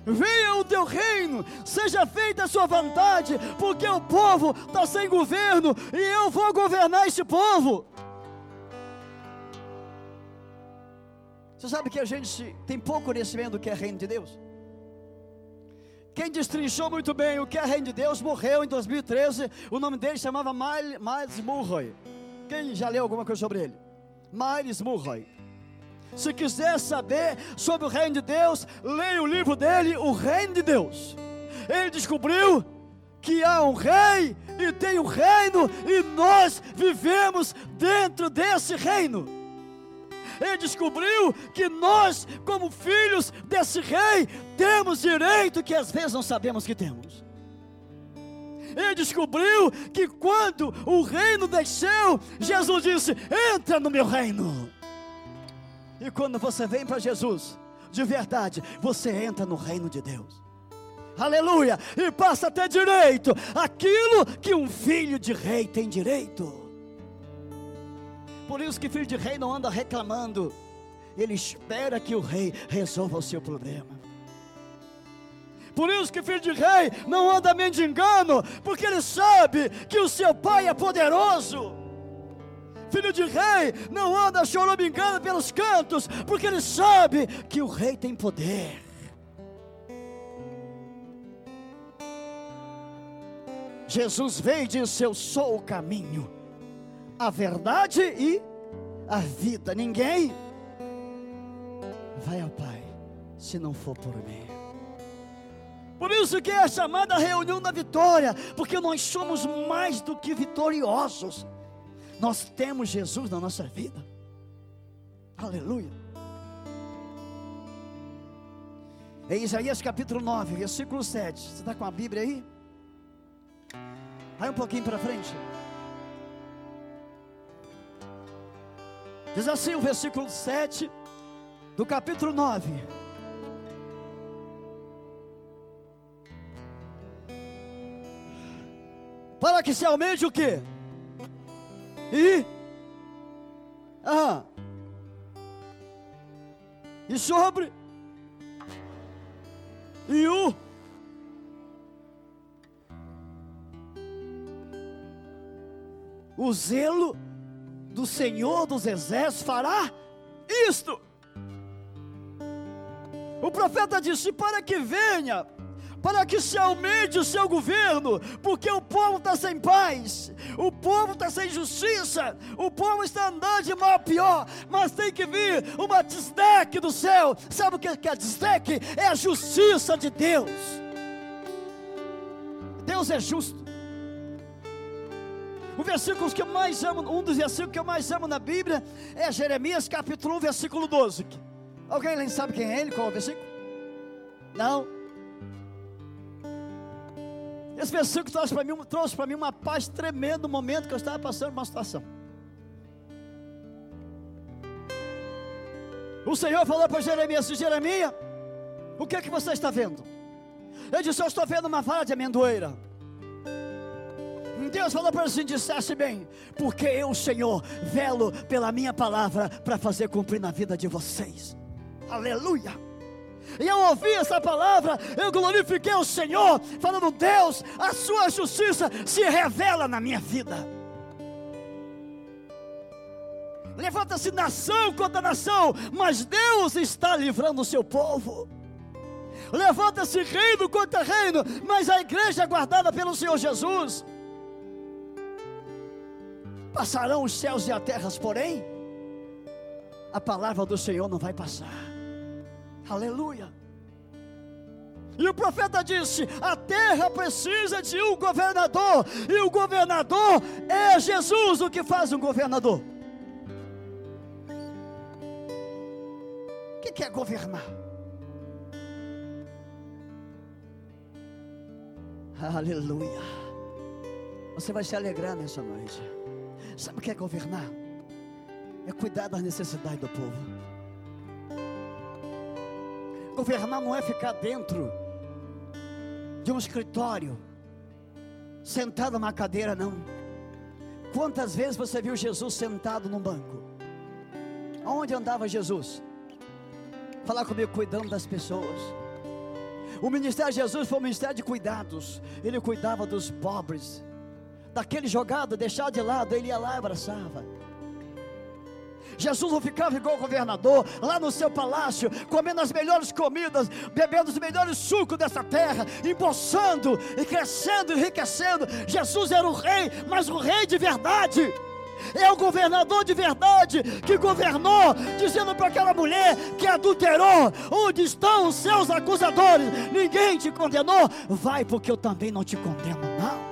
Venha o teu reino, seja feita a sua vontade, porque o povo está sem governo e eu vou governar esse povo. Você sabe que a gente tem pouco conhecimento do que é reino de Deus? Quem destrinchou muito bem o que é reino de Deus morreu em 2013. O nome dele chamava Miles Murray. Quem já leu alguma coisa sobre ele? Miles Murray. Se quiser saber sobre o reino de Deus, leia o livro dele, O Reino de Deus. Ele descobriu que há um rei e tem um reino e nós vivemos dentro desse reino. Ele descobriu que nós, como filhos desse rei, temos direito que às vezes não sabemos que temos. ele descobriu que quando o reino desceu, Jesus disse: Entra no meu reino. E quando você vem para Jesus, de verdade, você entra no reino de Deus. Aleluia! E passa a ter direito aquilo que um filho de rei tem direito. Por isso que filho de rei não anda reclamando. Ele espera que o rei resolva o seu problema. Por isso que filho de rei não anda mendigando, porque ele sabe que o seu pai é poderoso. Filho de rei não anda choramingando pelos cantos, porque ele sabe que o rei tem poder. Jesus veio e disse: Eu sou o caminho, a verdade e a vida. Ninguém vai ao Pai se não for por mim. Por isso que é chamada reunião da vitória, porque nós somos mais do que vitoriosos. Nós temos Jesus na nossa vida. Aleluia. Em Isaías capítulo 9, versículo 7. Você está com a Bíblia aí? Vai um pouquinho para frente. Diz assim o versículo 7 do capítulo 9. Para que se aumente o que? E? Ah. E sobre? E o? O zelo do Senhor dos Exércitos fará isto. O profeta disse: para que venha para que se aumente o seu governo, porque o povo está sem paz, o povo está sem justiça, o povo está andando de mal a pior, mas tem que vir uma desdec do céu. Sabe o que é a desdec? É a justiça de Deus. Deus é justo. O versículo que eu mais amo, um dos versículos que eu mais amo na Bíblia é Jeremias capítulo 1, versículo 12. Alguém sabe quem é ele? Qual é o versículo? Não? Esse versículo trouxe para mim, mim uma paz tremenda no momento que eu estava passando uma situação. O Senhor falou para Jeremias: Jeremias, o que é que você está vendo? Ele disse: Eu estou vendo uma vara de amendoeira. Deus falou para ele assim: dissesse bem, porque eu, Senhor, velo pela minha palavra para fazer cumprir na vida de vocês. Aleluia. E eu ouvi essa palavra, eu glorifiquei o Senhor, falando: Deus, a sua justiça se revela na minha vida. Levanta-se nação contra nação, mas Deus está livrando o seu povo. Levanta-se reino contra reino, mas a igreja é guardada pelo Senhor Jesus. Passarão os céus e a terra, porém, a palavra do Senhor não vai passar. Aleluia. E o profeta disse: a terra precisa de um governador, e o governador é Jesus. O que faz um governador? O que é governar? Aleluia. Você vai se alegrar nessa noite. Sabe o que é governar? É cuidar das necessidades do povo. Governar não é ficar dentro de um escritório, sentado numa cadeira, não. Quantas vezes você viu Jesus sentado num banco? Onde andava Jesus? Falar comigo, cuidando das pessoas. O ministério de Jesus foi um ministério de cuidados. Ele cuidava dos pobres, daquele jogado, deixado de lado, ele ia lá e abraçava. Jesus não ficava igual governador, lá no seu palácio, comendo as melhores comidas, bebendo os melhores sucos dessa terra, embolsando e crescendo, enriquecendo. Jesus era o rei, mas o rei de verdade. É o governador de verdade que governou, dizendo para aquela mulher que adulterou: Onde estão os seus acusadores? Ninguém te condenou. Vai, porque eu também não te condeno, não.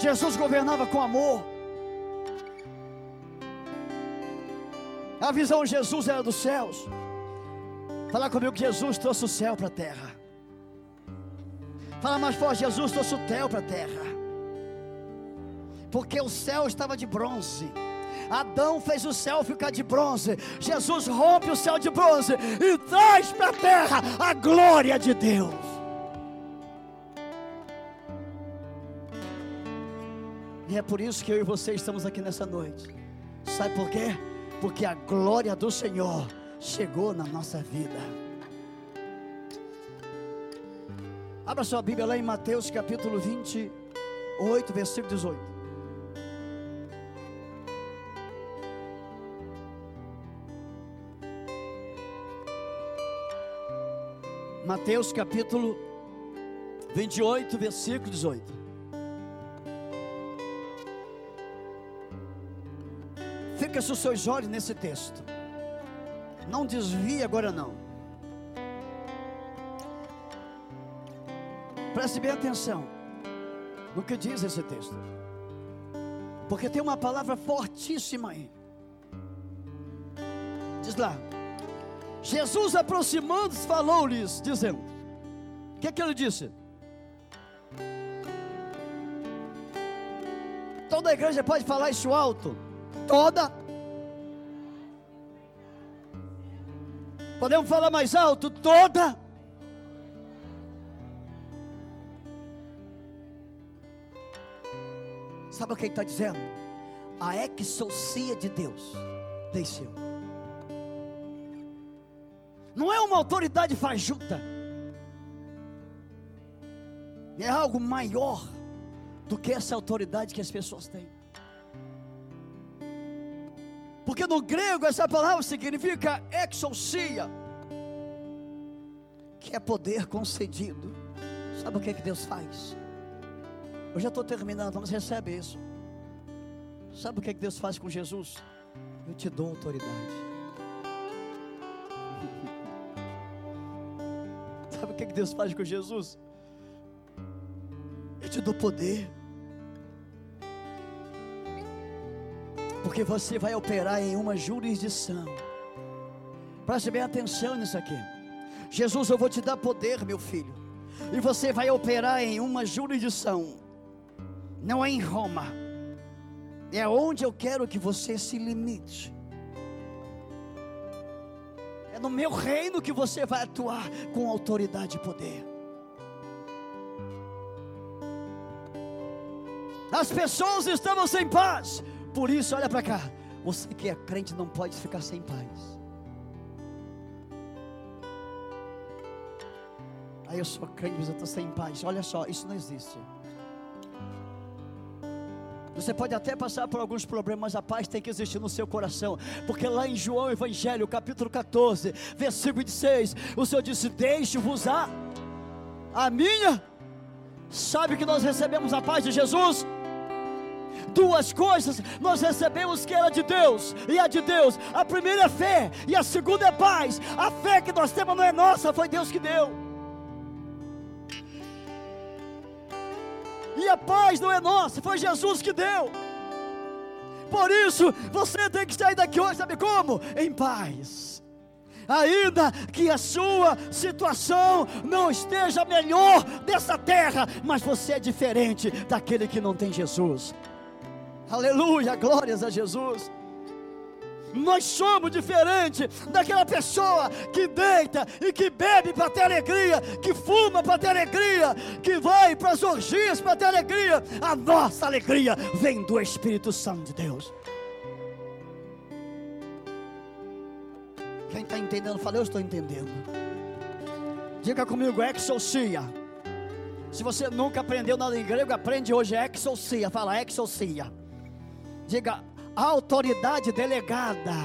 Jesus governava com amor. A visão de Jesus era dos céus. Fala comigo que Jesus trouxe o céu para a terra. Fala mais forte, Jesus trouxe o céu para a terra. Porque o céu estava de bronze. Adão fez o céu ficar de bronze. Jesus rompe o céu de bronze e traz para a terra a glória de Deus. E é por isso que eu e você estamos aqui nessa noite. Sabe por quê? Porque a glória do Senhor chegou na nossa vida. Abra sua Bíblia lá em Mateus capítulo 28, versículo 18. Mateus capítulo 28, versículo 18. Fica os seus olhos nesse texto. Não desvie agora não. Preste bem atenção no que diz esse texto. Porque tem uma palavra fortíssima aí. Diz lá. Jesus aproximando-se falou-lhes, dizendo: O que, é que ele disse? Toda a igreja pode falar isso alto. Toda. Podemos falar mais alto? Toda. Sabe o que ele está dizendo? A exousia de Deus desceu. Não é uma autoridade fajuta. É algo maior do que essa autoridade que as pessoas têm. Porque no grego essa palavra significa exousia, que é poder concedido. Sabe o que, é que Deus faz? Eu já estou terminando, vamos receber isso. Sabe o que, é que Deus faz com Jesus? Eu te dou autoridade. Sabe o que, é que Deus faz com Jesus? Eu te dou poder. Porque você vai operar em uma jurisdição. Preste bem atenção nisso aqui. Jesus, eu vou te dar poder, meu filho. E você vai operar em uma jurisdição. Não é em Roma. É onde eu quero que você se limite. É no meu reino que você vai atuar com autoridade e poder. As pessoas estavam sem paz, por isso, olha para cá. Você que é crente não pode ficar sem paz. Aí eu sou crente, mas eu estou sem paz. Olha só, isso não existe. Você pode até passar por alguns problemas, mas a paz tem que existir no seu coração. Porque lá em João Evangelho, capítulo 14, versículo 26, o Senhor disse: Deixe-vos a, a minha. Sabe que nós recebemos a paz de Jesus? Duas coisas nós recebemos que era de Deus e a de Deus. A primeira é fé e a segunda é paz. A fé que nós temos não é nossa, foi Deus que deu. E a paz não é nossa, foi Jesus que deu. Por isso, você tem que sair daqui hoje, sabe como? Em paz. Ainda que a sua situação não esteja melhor dessa terra, mas você é diferente daquele que não tem Jesus. Aleluia, glórias a Jesus. Nós somos diferentes daquela pessoa que deita e que bebe para ter alegria, que fuma para ter alegria, que vai para as orgias para ter alegria. A nossa alegria vem do Espírito Santo de Deus. Quem está entendendo, fala, eu estou entendendo. Diga comigo, exousia. Se você nunca aprendeu nada em grego, aprende hoje exousia. Fala exousia. Diga, autoridade delegada.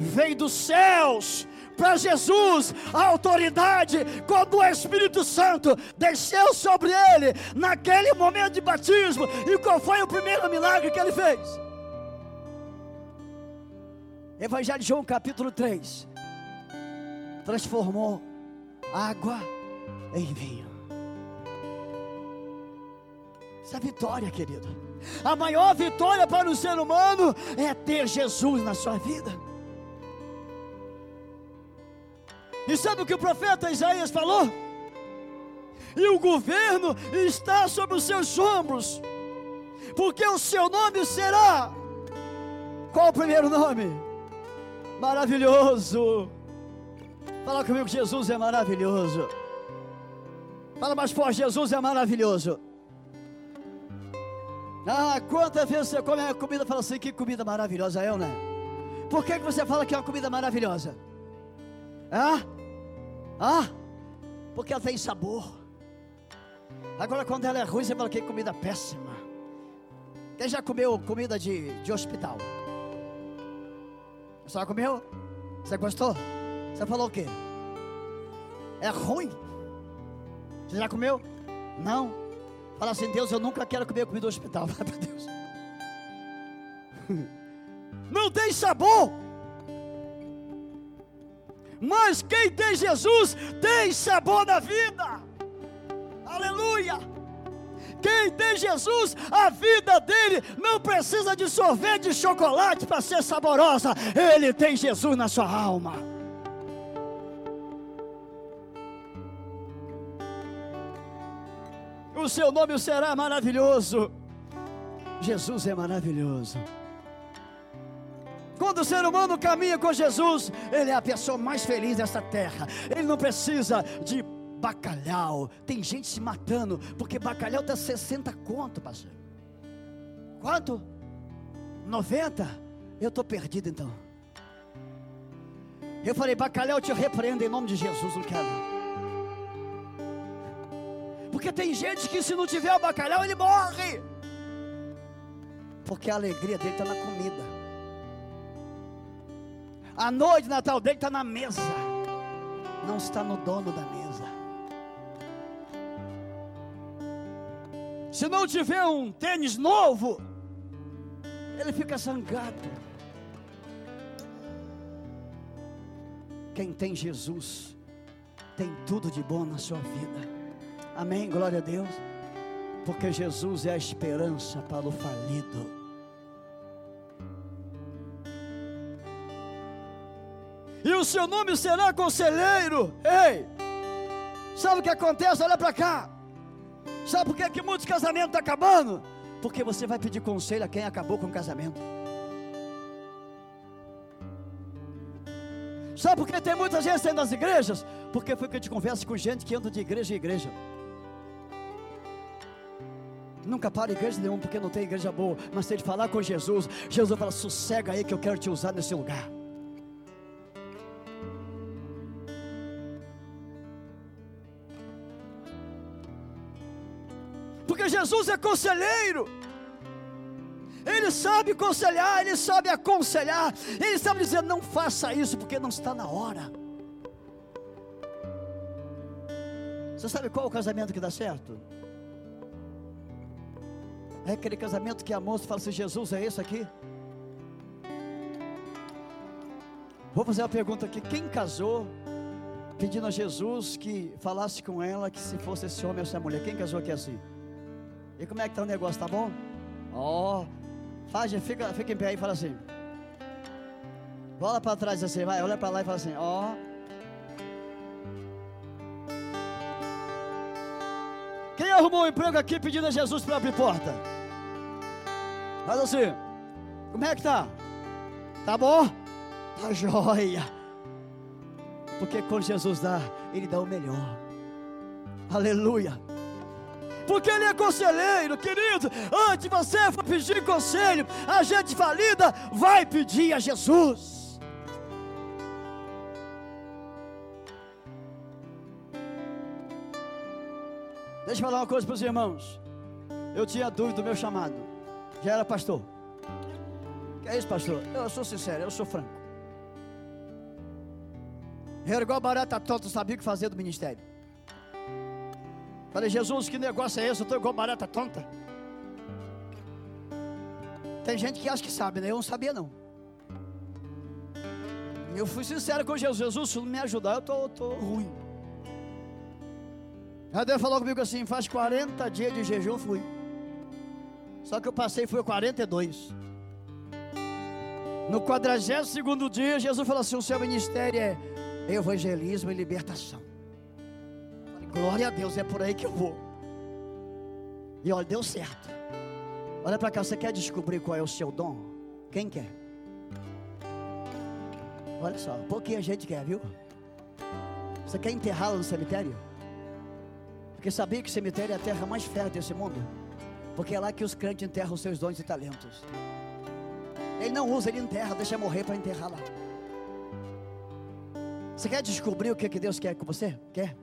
Vem dos céus para Jesus a autoridade quando o Espírito Santo desceu sobre ele naquele momento de batismo. E qual foi o primeiro milagre que ele fez? Evangelho de João, capítulo 3. Transformou água em vinho. Isso é vitória, querido. A maior vitória para o ser humano é ter Jesus na sua vida. E sabe o que o profeta Isaías falou? E o governo está sobre os seus ombros, porque o seu nome será. Qual o primeiro nome? Maravilhoso. Fala comigo, Jesus é maravilhoso. Fala mais forte, Jesus é maravilhoso. Ah, quantas vezes você come a comida e fala assim, que comida maravilhosa é, né? Por que, que você fala que é uma comida maravilhosa? Ah? Ah? Porque ela tem sabor. Agora, quando ela é ruim, você fala que comida péssima. Quem já comeu comida de, de hospital? Você já comeu? Você gostou? Você falou o quê? É ruim? Você já comeu? Não. Fala assim, Deus, eu nunca quero comer comida do hospital. Para Deus. Não tem sabor. Mas quem tem Jesus tem sabor na vida. Aleluia. Quem tem Jesus, a vida dele não precisa de sorvete de chocolate para ser saborosa. Ele tem Jesus na sua alma. O seu nome será maravilhoso. Jesus é maravilhoso. Quando o ser humano caminha com Jesus, ele é a pessoa mais feliz dessa terra. Ele não precisa de bacalhau. Tem gente se matando, porque bacalhau está 60 conto, pastor. Quanto? 90? Eu estou perdido então. Eu falei, bacalhau, eu te repreendo em nome de Jesus, não quero. Porque tem gente que se não tiver o bacalhau, ele morre. Porque a alegria dele está na comida. A noite de Natal dele está na mesa. Não está no dono da mesa. Se não tiver um tênis novo, ele fica zangado. Quem tem Jesus, tem tudo de bom na sua vida. Amém, glória a Deus. Porque Jesus é a esperança para o falido. E o seu nome será conselheiro. Ei, sabe o que acontece? Olha para cá. Sabe por que, que muitos casamentos estão tá acabando? Porque você vai pedir conselho a quem acabou com o casamento. Sabe por que tem muita gente saindo das igrejas? Porque foi que eu te converso com gente que anda de igreja em igreja. Nunca para igreja nenhuma porque não tem igreja boa. Mas se ele falar com Jesus, Jesus fala: sossega aí que eu quero te usar nesse lugar. Porque Jesus é conselheiro. Ele sabe conselhar, ele sabe aconselhar, ele sabe dizer: não faça isso porque não está na hora. Você sabe qual o casamento que dá certo? É aquele casamento que a moça fala assim: Jesus, é esse aqui? Vou fazer uma pergunta aqui: quem casou pedindo a Jesus que falasse com ela que se fosse esse homem ou essa mulher? Quem casou aqui assim? E como é que está o negócio? Tá bom? Ó, oh, faz, fica, fica em pé aí e fala assim. Bola para trás assim, vai, olha para lá e fala assim: ó. Oh, arrumou um emprego aqui pedindo a Jesus para abrir porta? Faz assim. Como é que tá? Tá bom? Tá joia. Porque quando Jesus dá, Ele dá o melhor. Aleluia. Porque Ele é conselheiro, querido. Antes você for pedir conselho, a gente falida vai pedir a Jesus. Deixa eu falar uma coisa para os irmãos. Eu tinha dúvida do meu chamado. Já era pastor. Que é isso, pastor? Eu sou sincero, eu sou franco. Era igual barata tonta, sabia o que fazer do ministério. Falei, Jesus, que negócio é esse? Eu estou igual barata tonta. Tem gente que acha que sabe, né? Eu não sabia não. Eu fui sincero com Jesus. Jesus, se não me ajudar, eu estou ruim. Deus falou comigo assim: faz 40 dias de jejum, fui. Só que eu passei foi 42. No 42 dia, Jesus falou assim: o seu ministério é evangelismo e libertação. Falei, Glória a Deus, é por aí que eu vou. E olha, deu certo. Olha para cá, você quer descobrir qual é o seu dom? Quem quer? Olha só, pouquinha gente quer, viu? Você quer enterrá-lo no cemitério? Porque sabia que o cemitério é a terra mais fértil desse mundo? Porque é lá que os crentes enterram os seus dons e talentos. Ele não usa, ele enterra, deixa morrer para enterrar lá. Você quer descobrir o que, que Deus quer com você? Quer?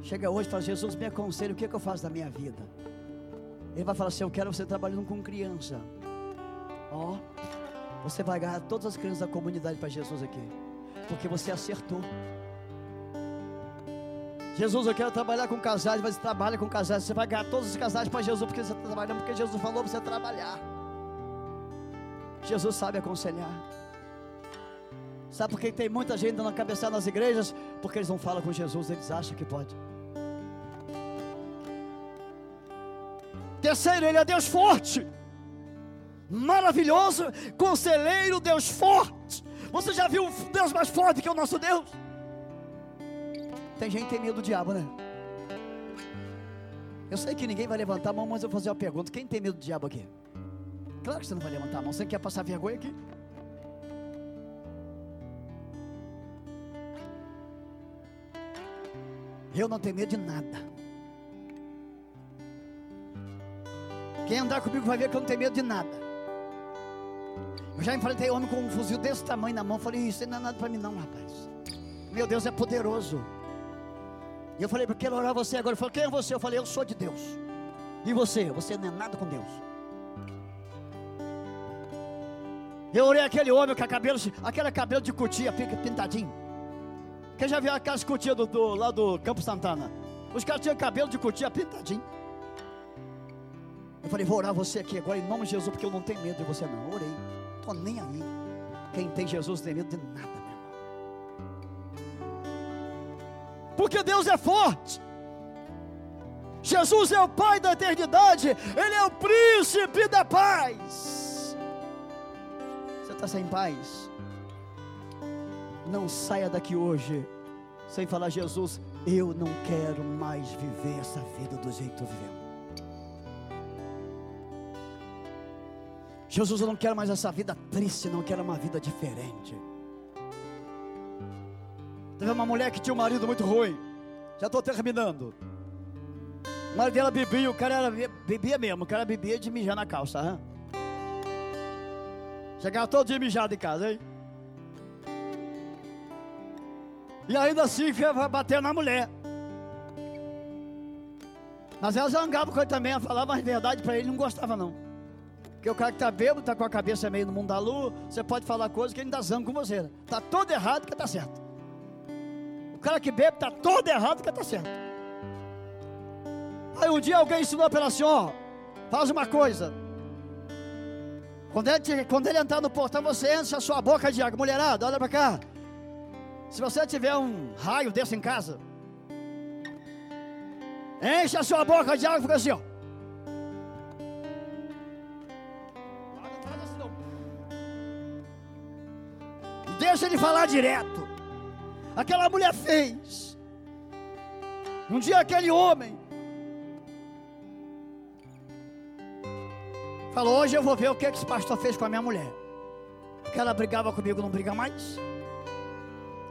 Chega hoje e fala, Jesus, me aconselha, o que, que eu faço da minha vida? Ele vai falar assim, eu quero você trabalhando com criança. Ó, oh, você vai agarrar todas as crianças da comunidade para Jesus aqui. Porque você acertou. Jesus, eu quero trabalhar com casais, você trabalha com casais, você vai ganhar todos os casais para Jesus, porque você está trabalhando, porque Jesus falou para você trabalhar. Jesus sabe aconselhar. Sabe por que tem muita gente dando cabeçada nas igrejas? Porque eles não falam com Jesus, eles acham que pode. Terceiro, Ele é Deus forte, maravilhoso, conselheiro, Deus forte. Você já viu um Deus mais forte que o nosso Deus? Tem gente que tem medo do diabo, né? Eu sei que ninguém vai levantar a mão, mas eu vou fazer uma pergunta: quem tem medo do diabo aqui? Claro que você não vai levantar a mão. Você quer passar vergonha aqui? Eu não tenho medo de nada. Quem andar comigo vai ver que eu não tenho medo de nada. Eu já enfrentei homem com um fuzil desse tamanho na mão. Falei, isso não é nada para mim, não, rapaz. Meu Deus é poderoso. E eu falei, porque quero orar você agora. Ele falou, quem é você? Eu falei, eu sou de Deus. E você? Você não é nada com Deus. Eu orei aquele homem com cabelo, aquele cabelo de cutia, pintadinho. Quem já viu aquelas cutias do, do, lá do Campo Santana? Os caras tinham cabelo de cutia pintadinho. Eu falei, vou orar você aqui agora em nome de Jesus, porque eu não tenho medo de você não. Orei, estou nem aí. Quem tem Jesus tem medo de nada. Porque Deus é forte. Jesus é o Pai da eternidade, Ele é o príncipe da paz. Você está sem paz? Não saia daqui hoje sem falar, Jesus, eu não quero mais viver essa vida do jeito que vivendo. Jesus, eu não quero mais essa vida triste, não quero uma vida diferente. Teve uma mulher que tinha um marido muito ruim. Já estou terminando. O marido dela bebia, o cara era, bebia mesmo, o cara bebia de mijar na calça. Hein? Chegava todo dia mijado em casa, hein? E ainda assim vai bater na mulher. Mas ela zangava com ele também, ela falava a verdade para ele, não gostava não. Porque o cara que está bêbado, está com a cabeça meio no mundo da lua, você pode falar coisas que ele ainda zanga com você. Está todo errado que está certo. O cara que bebe está todo errado que está certo. Aí um dia alguém ensinou para ela assim: ó, faz uma coisa. Quando ele, quando ele entrar no portão, você enche a sua boca de água. Mulherada, olha para cá. Se você tiver um raio desse em casa, enche a sua boca de água e fica assim, ó. Deixa ele falar direto aquela mulher fez. Um dia aquele homem falou: Hoje eu vou ver o que, esse pastor fez com a minha mulher. Porque ela brigava comigo, não briga mais.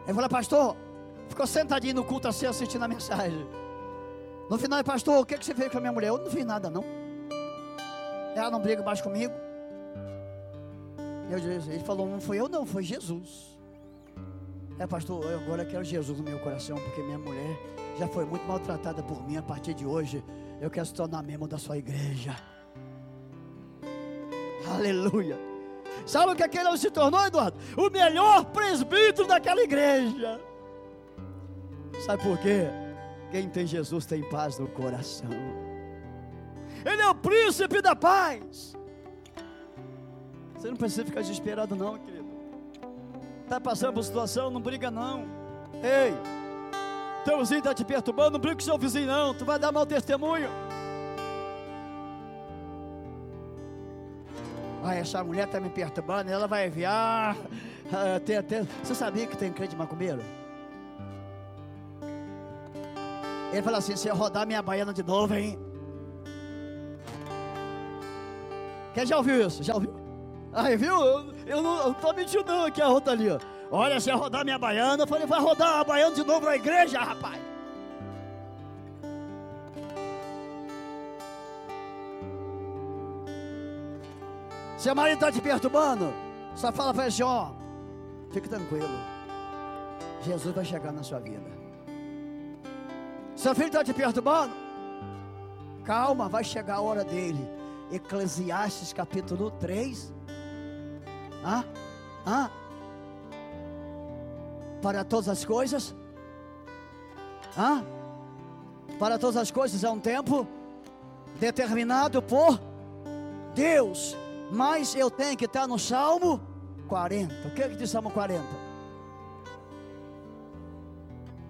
Ele falou: Pastor, ficou sentadinho no culto assim, assistindo a mensagem. No final, pastor, o que, que você fez com a minha mulher? Eu não fiz nada, não. Ela não briga mais comigo. ele falou: Não foi eu, não, foi Jesus. É, pastor, eu agora quero Jesus no meu coração, porque minha mulher já foi muito maltratada por mim. A partir de hoje, eu quero se tornar membro da sua igreja. Aleluia. Sabe o que aquele se tornou, Eduardo? O melhor presbítero daquela igreja. Sabe por quê? Quem tem Jesus tem paz no coração. Ele é o príncipe da paz. Você não precisa ficar desesperado, não, querido. Está passando por situação, não briga não. Ei, teu vizinho está te perturbando, não briga com seu vizinho não. Tu vai dar mau testemunho. Ah, essa mulher está me perturbando, ela vai enviar. Ah, tem até, você sabia que tem crente macumbeiro? Ele fala assim: se eu rodar minha baiana de novo, hein? Quem já ouviu isso? Já ouviu? Aí, viu? Eu, eu não estou mentindo, não, aqui a rota ali, ó. Olha, se eu rodar minha baiana, eu falei: vai rodar a baiana de novo na igreja, rapaz. Seu marido está te perturbando, só fala para ó, fique tranquilo, Jesus vai chegar na sua vida. Seu filho está te perturbando, calma, vai chegar a hora dele. Eclesiastes capítulo 3. Ah, ah, para todas as coisas, ah, para todas as coisas é um tempo determinado por Deus. Mas eu tenho que estar no Salmo 40. O que é que diz Salmo 40?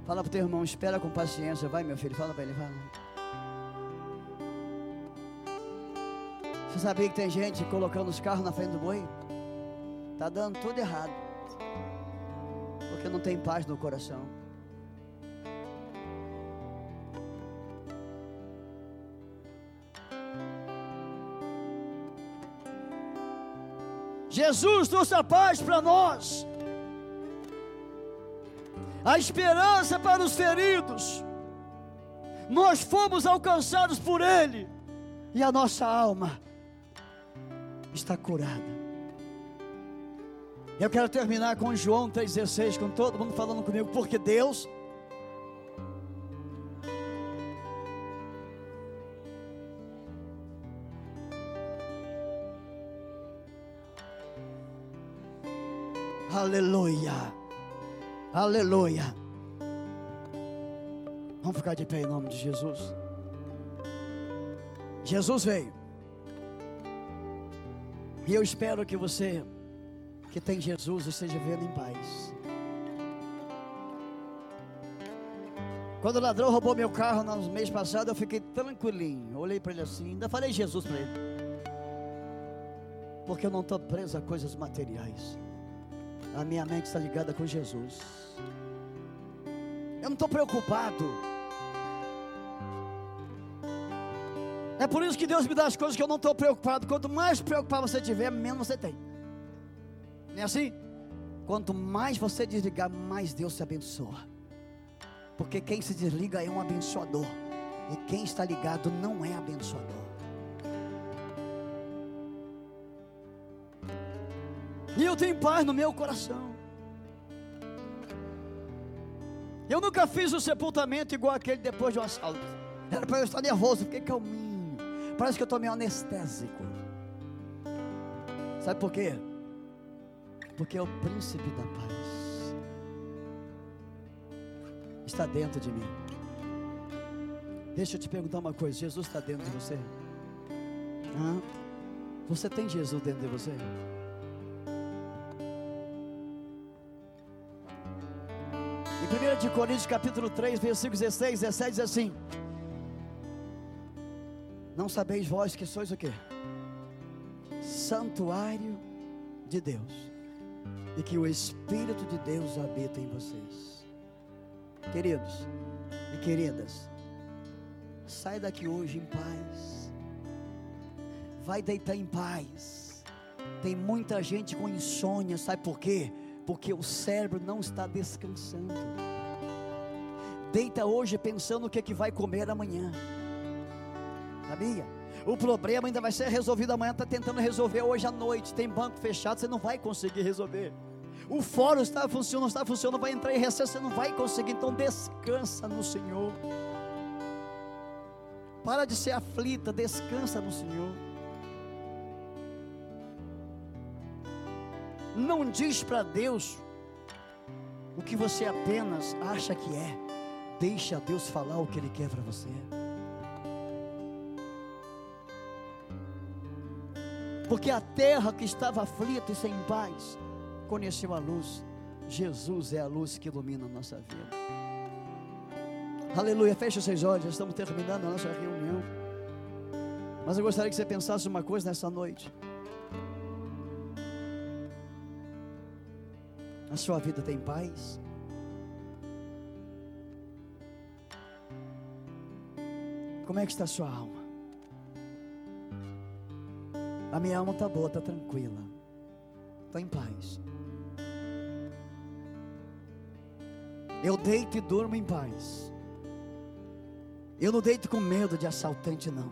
Fala para o teu irmão, espera com paciência. Vai, meu filho, fala para ele. Fala. Você sabia que tem gente colocando os carros na frente do boi? Está dando tudo errado. Porque não tem paz no coração. Jesus trouxe a paz para nós, a esperança para os feridos. Nós fomos alcançados por Ele, e a nossa alma está curada. Eu quero terminar com João 3,16, com todo mundo falando comigo, porque Deus Aleluia. Aleluia. Vamos ficar de pé em nome de Jesus. Jesus veio. E eu espero que você que tem Jesus esteja vivendo em paz. Quando o ladrão roubou meu carro no mês passado, eu fiquei tranquilinho. Olhei para ele assim, ainda falei Jesus para ele. Porque eu não estou preso a coisas materiais. A minha mente está ligada com Jesus. Eu não estou preocupado. É por isso que Deus me dá as coisas que eu não estou preocupado. Quanto mais preocupado você tiver, menos você tem. Não é assim? Quanto mais você desligar, mais Deus se abençoa. Porque quem se desliga é um abençoador. E quem está ligado não é abençoador. E eu tenho paz no meu coração. Eu nunca fiz o sepultamento igual aquele depois de um assalto. Era para eu estar nervoso, fiquei calminho. Parece que eu tomei um anestésico. Sabe por quê? Porque é o príncipe da paz. Está dentro de mim. Deixa eu te perguntar uma coisa: Jesus está dentro de você? Hã? Você tem Jesus dentro de você? Em 1 de Coríntios capítulo 3, versículos 16, 17 diz assim: Não sabeis vós que sois o que? Santuário de Deus. E que o Espírito de Deus habita em vocês. Queridos e queridas, sai daqui hoje em paz. Vai deitar em paz. Tem muita gente com insônia, sabe por quê? porque o cérebro não está descansando. Deita hoje pensando o que, é que vai comer amanhã. Sabia? O problema ainda vai ser resolvido amanhã, está tentando resolver hoje à noite. Tem banco fechado, você não vai conseguir resolver. O fórum está funcionando, não está funcionando, vai entrar em recesso, você não vai conseguir. Então descansa no Senhor. Para de ser aflita, descansa no Senhor. Não diz para Deus o que você apenas acha que é. Deixa Deus falar o que Ele quer para você. Porque a terra que estava aflita e sem paz conheceu a luz. Jesus é a luz que ilumina a nossa vida. Aleluia, fecha seus olhos, estamos terminando a nossa reunião. Mas eu gostaria que você pensasse uma coisa nessa noite. A sua vida tem paz? Como é que está a sua alma? A minha alma está boa, está tranquila, está em paz. Eu deito e durmo em paz. Eu não deito com medo de assaltante, não.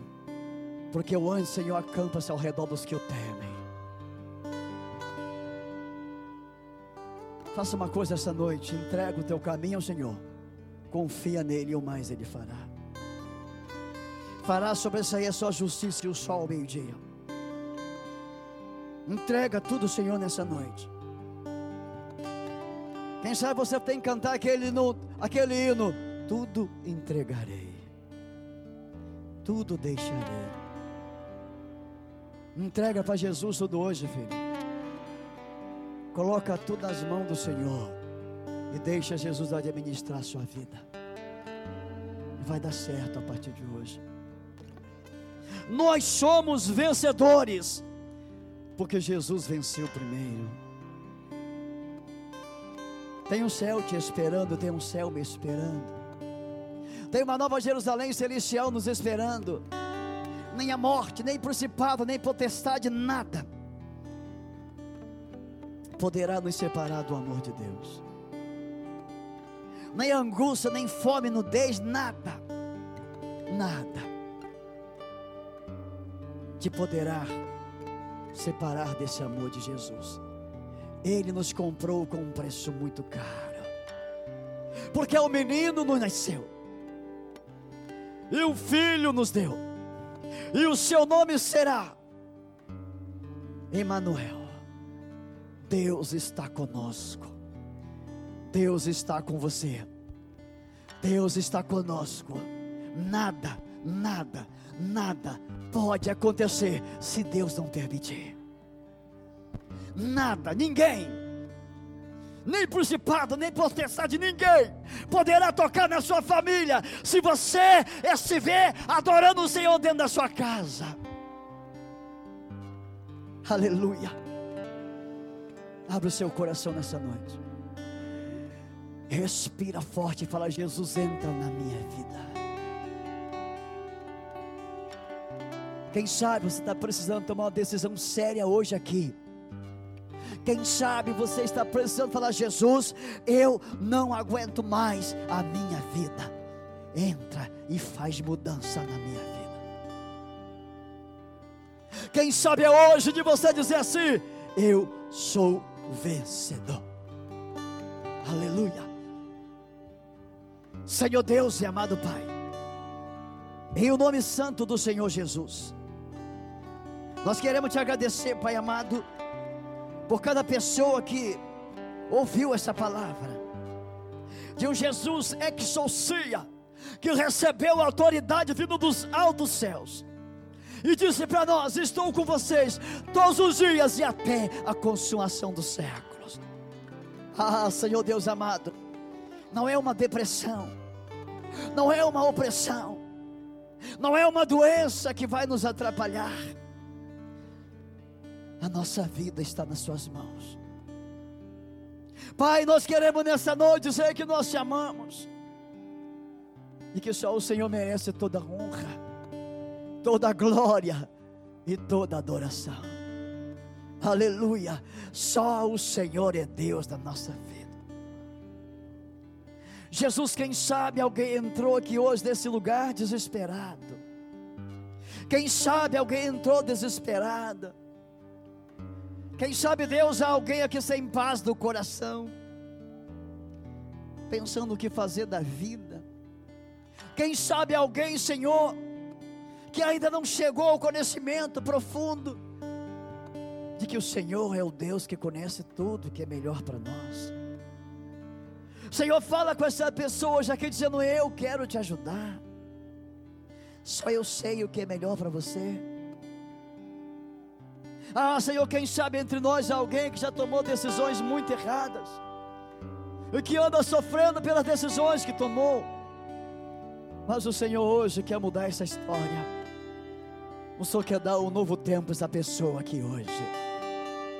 Porque o anjo, Senhor, acampa-se ao redor dos que o temem. Faça uma coisa essa noite, entrega o teu caminho ao Senhor. Confia nele e o mais ele fará. Fará sobressair a sua justiça e o sol ao meio-dia. Entrega tudo, Senhor, nessa noite. Quem sabe você tem que cantar aquele hino, aquele hino. Tudo entregarei, tudo deixarei. Entrega para Jesus tudo hoje, filho. Coloca tudo nas mãos do Senhor e deixa Jesus administrar a sua vida. E vai dar certo a partir de hoje. Nós somos vencedores, porque Jesus venceu primeiro. Tem um céu te esperando, tem um céu me esperando. Tem uma nova Jerusalém celestial nos esperando. Nem a morte, nem principado, nem potestade, nada poderá nos separar do amor de Deus. Nem angústia, nem fome, nudez, nada, nada te poderá separar desse amor de Jesus. Ele nos comprou com um preço muito caro. Porque o menino nos nasceu. E o filho nos deu. E o seu nome será Emanuel. Deus está conosco. Deus está com você. Deus está conosco. Nada, nada, nada pode acontecer se Deus não permitir nada, ninguém, nem principado, nem potestade, ninguém poderá tocar na sua família se você estiver adorando o Senhor dentro da sua casa. Aleluia. Abre o seu coração nessa noite. Respira forte e fala: Jesus, entra na minha vida. Quem sabe você está precisando tomar uma decisão séria hoje aqui. Quem sabe você está precisando falar: Jesus, eu não aguento mais a minha vida. Entra e faz mudança na minha vida. Quem sabe é hoje de você dizer assim: Eu sou vencedor. Aleluia. Senhor Deus e amado Pai, em o nome santo do Senhor Jesus, nós queremos te agradecer, Pai amado por cada pessoa que ouviu essa palavra, de um Jesus exousia, que recebeu a autoridade vindo dos altos céus, e disse para nós: Estou com vocês todos os dias e até a consumação dos séculos. Ah, Senhor Deus amado, não é uma depressão, não é uma opressão, não é uma doença que vai nos atrapalhar a nossa vida está nas Suas mãos. Pai, nós queremos nessa noite dizer que nós te amamos e que só o Senhor merece toda honra, toda glória e toda adoração. Aleluia! Só o Senhor é Deus da nossa vida. Jesus, quem sabe alguém entrou aqui hoje nesse lugar desesperado. Quem sabe alguém entrou desesperada quem sabe Deus há alguém aqui sem paz do coração, pensando o que fazer da vida. Quem sabe alguém, Senhor, que ainda não chegou ao conhecimento profundo de que o Senhor é o Deus que conhece tudo que é melhor para nós. Senhor, fala com essa pessoa hoje aqui dizendo: Eu quero te ajudar. Só eu sei o que é melhor para você. Ah, Senhor, quem sabe entre nós alguém que já tomou decisões muito erradas e que anda sofrendo pelas decisões que tomou. Mas o Senhor hoje quer mudar essa história. O Senhor quer dar um novo tempo a essa pessoa aqui hoje,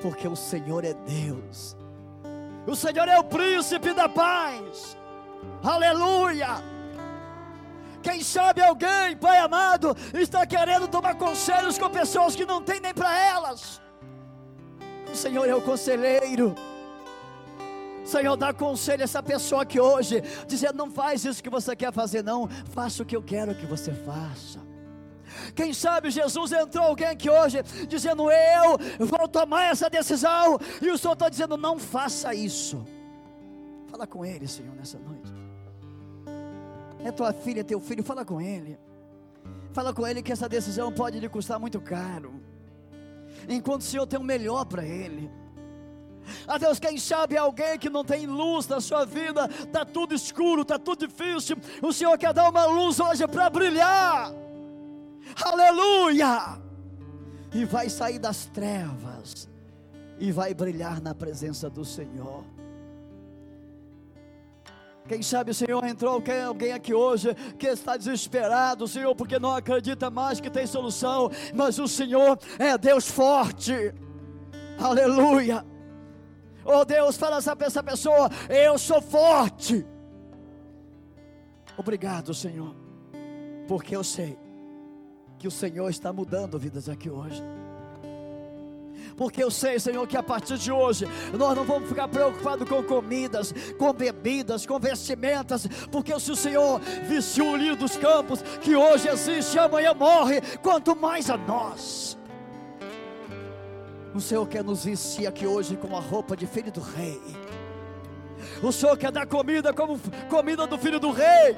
porque o Senhor é Deus. O Senhor é o príncipe da paz. Aleluia. Quem sabe alguém, Pai amado, está querendo tomar conselhos com pessoas que não têm nem para elas. O Senhor é o conselheiro. Senhor, dá conselho a essa pessoa que hoje, dizendo: não faz isso que você quer fazer, não, faça o que eu quero que você faça. Quem sabe Jesus entrou alguém aqui hoje dizendo: Eu vou tomar essa decisão, e o Senhor está dizendo: Não faça isso. Fala com Ele, Senhor, nessa noite. É tua filha, teu filho, fala com Ele. Fala com Ele que essa decisão pode lhe custar muito caro, enquanto o Senhor tem o melhor para Ele. A Deus, quem sabe alguém que não tem luz na sua vida, está tudo escuro, está tudo difícil. O Senhor quer dar uma luz hoje para brilhar. Aleluia! E vai sair das trevas e vai brilhar na presença do Senhor. Quem sabe o Senhor entrou alguém aqui hoje que está desesperado, Senhor, porque não acredita mais que tem solução, mas o Senhor é Deus forte. Aleluia. Oh Deus, fala para essa pessoa: Eu sou forte. Obrigado, Senhor, porque eu sei que o Senhor está mudando vidas aqui hoje. Porque eu sei, Senhor, que a partir de hoje nós não vamos ficar preocupados com comidas, com bebidas, com vestimentas, porque se o Senhor vestiu o lírio dos campos, que hoje existe e amanhã morre, quanto mais a nós. O Senhor quer nos vestir aqui hoje com a roupa de filho do rei. O Senhor quer dar comida como comida do filho do rei.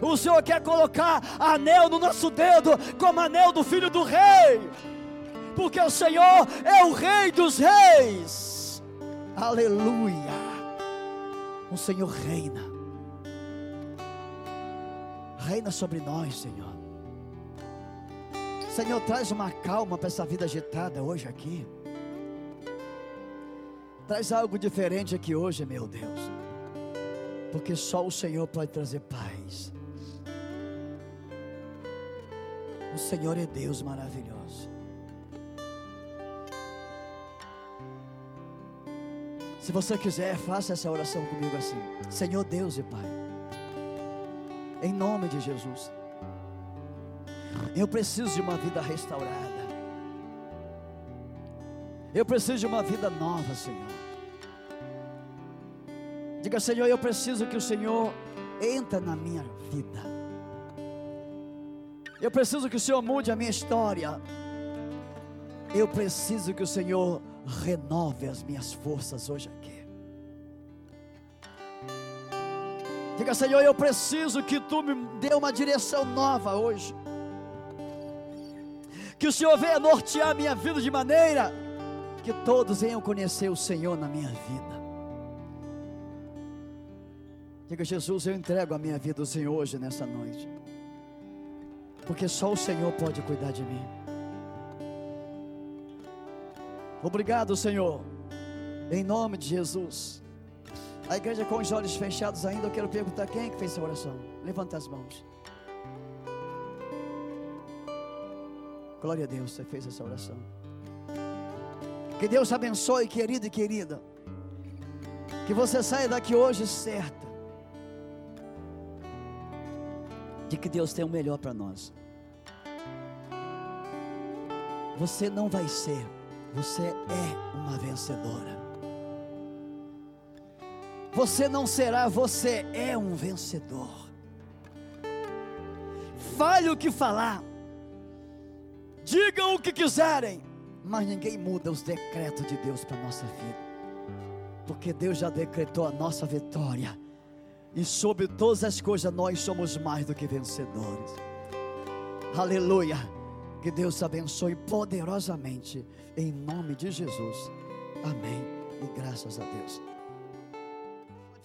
O Senhor quer colocar anel no nosso dedo como anel do filho do rei. Porque o Senhor é o rei dos reis. Aleluia. O Senhor reina. Reina sobre nós, Senhor. Senhor, traz uma calma para essa vida agitada hoje aqui. Traz algo diferente aqui hoje, meu Deus. Porque só o Senhor pode trazer paz. O Senhor é Deus maravilhoso. Se você quiser, faça essa oração comigo assim: Senhor Deus e Pai, em nome de Jesus. Eu preciso de uma vida restaurada. Eu preciso de uma vida nova, Senhor. Diga, Senhor, eu preciso que o Senhor entre na minha vida. Eu preciso que o Senhor mude a minha história. Eu preciso que o Senhor renove as minhas forças hoje aqui. Diga, Senhor, eu preciso que tu me dê uma direção nova hoje que o Senhor venha nortear minha vida de maneira que todos venham conhecer o Senhor na minha vida. Diga, Jesus, eu entrego a minha vida ao Senhor hoje, nessa noite, porque só o Senhor pode cuidar de mim. Obrigado, Senhor, em nome de Jesus. A igreja com os olhos fechados ainda, eu quero perguntar quem é que fez essa oração. Levanta as mãos. Glória a Deus, você fez essa oração. Que Deus abençoe, querido e querida. Que você saia daqui hoje certa. De que Deus tem o melhor para nós. Você não vai ser, você é uma vencedora. Você não será, você é um vencedor. Fale o que falar digam o que quiserem, mas ninguém muda os decretos de Deus para a nossa vida, porque Deus já decretou a nossa vitória, e sobre todas as coisas nós somos mais do que vencedores. Aleluia! Que Deus abençoe poderosamente, em nome de Jesus. Amém. E graças a Deus.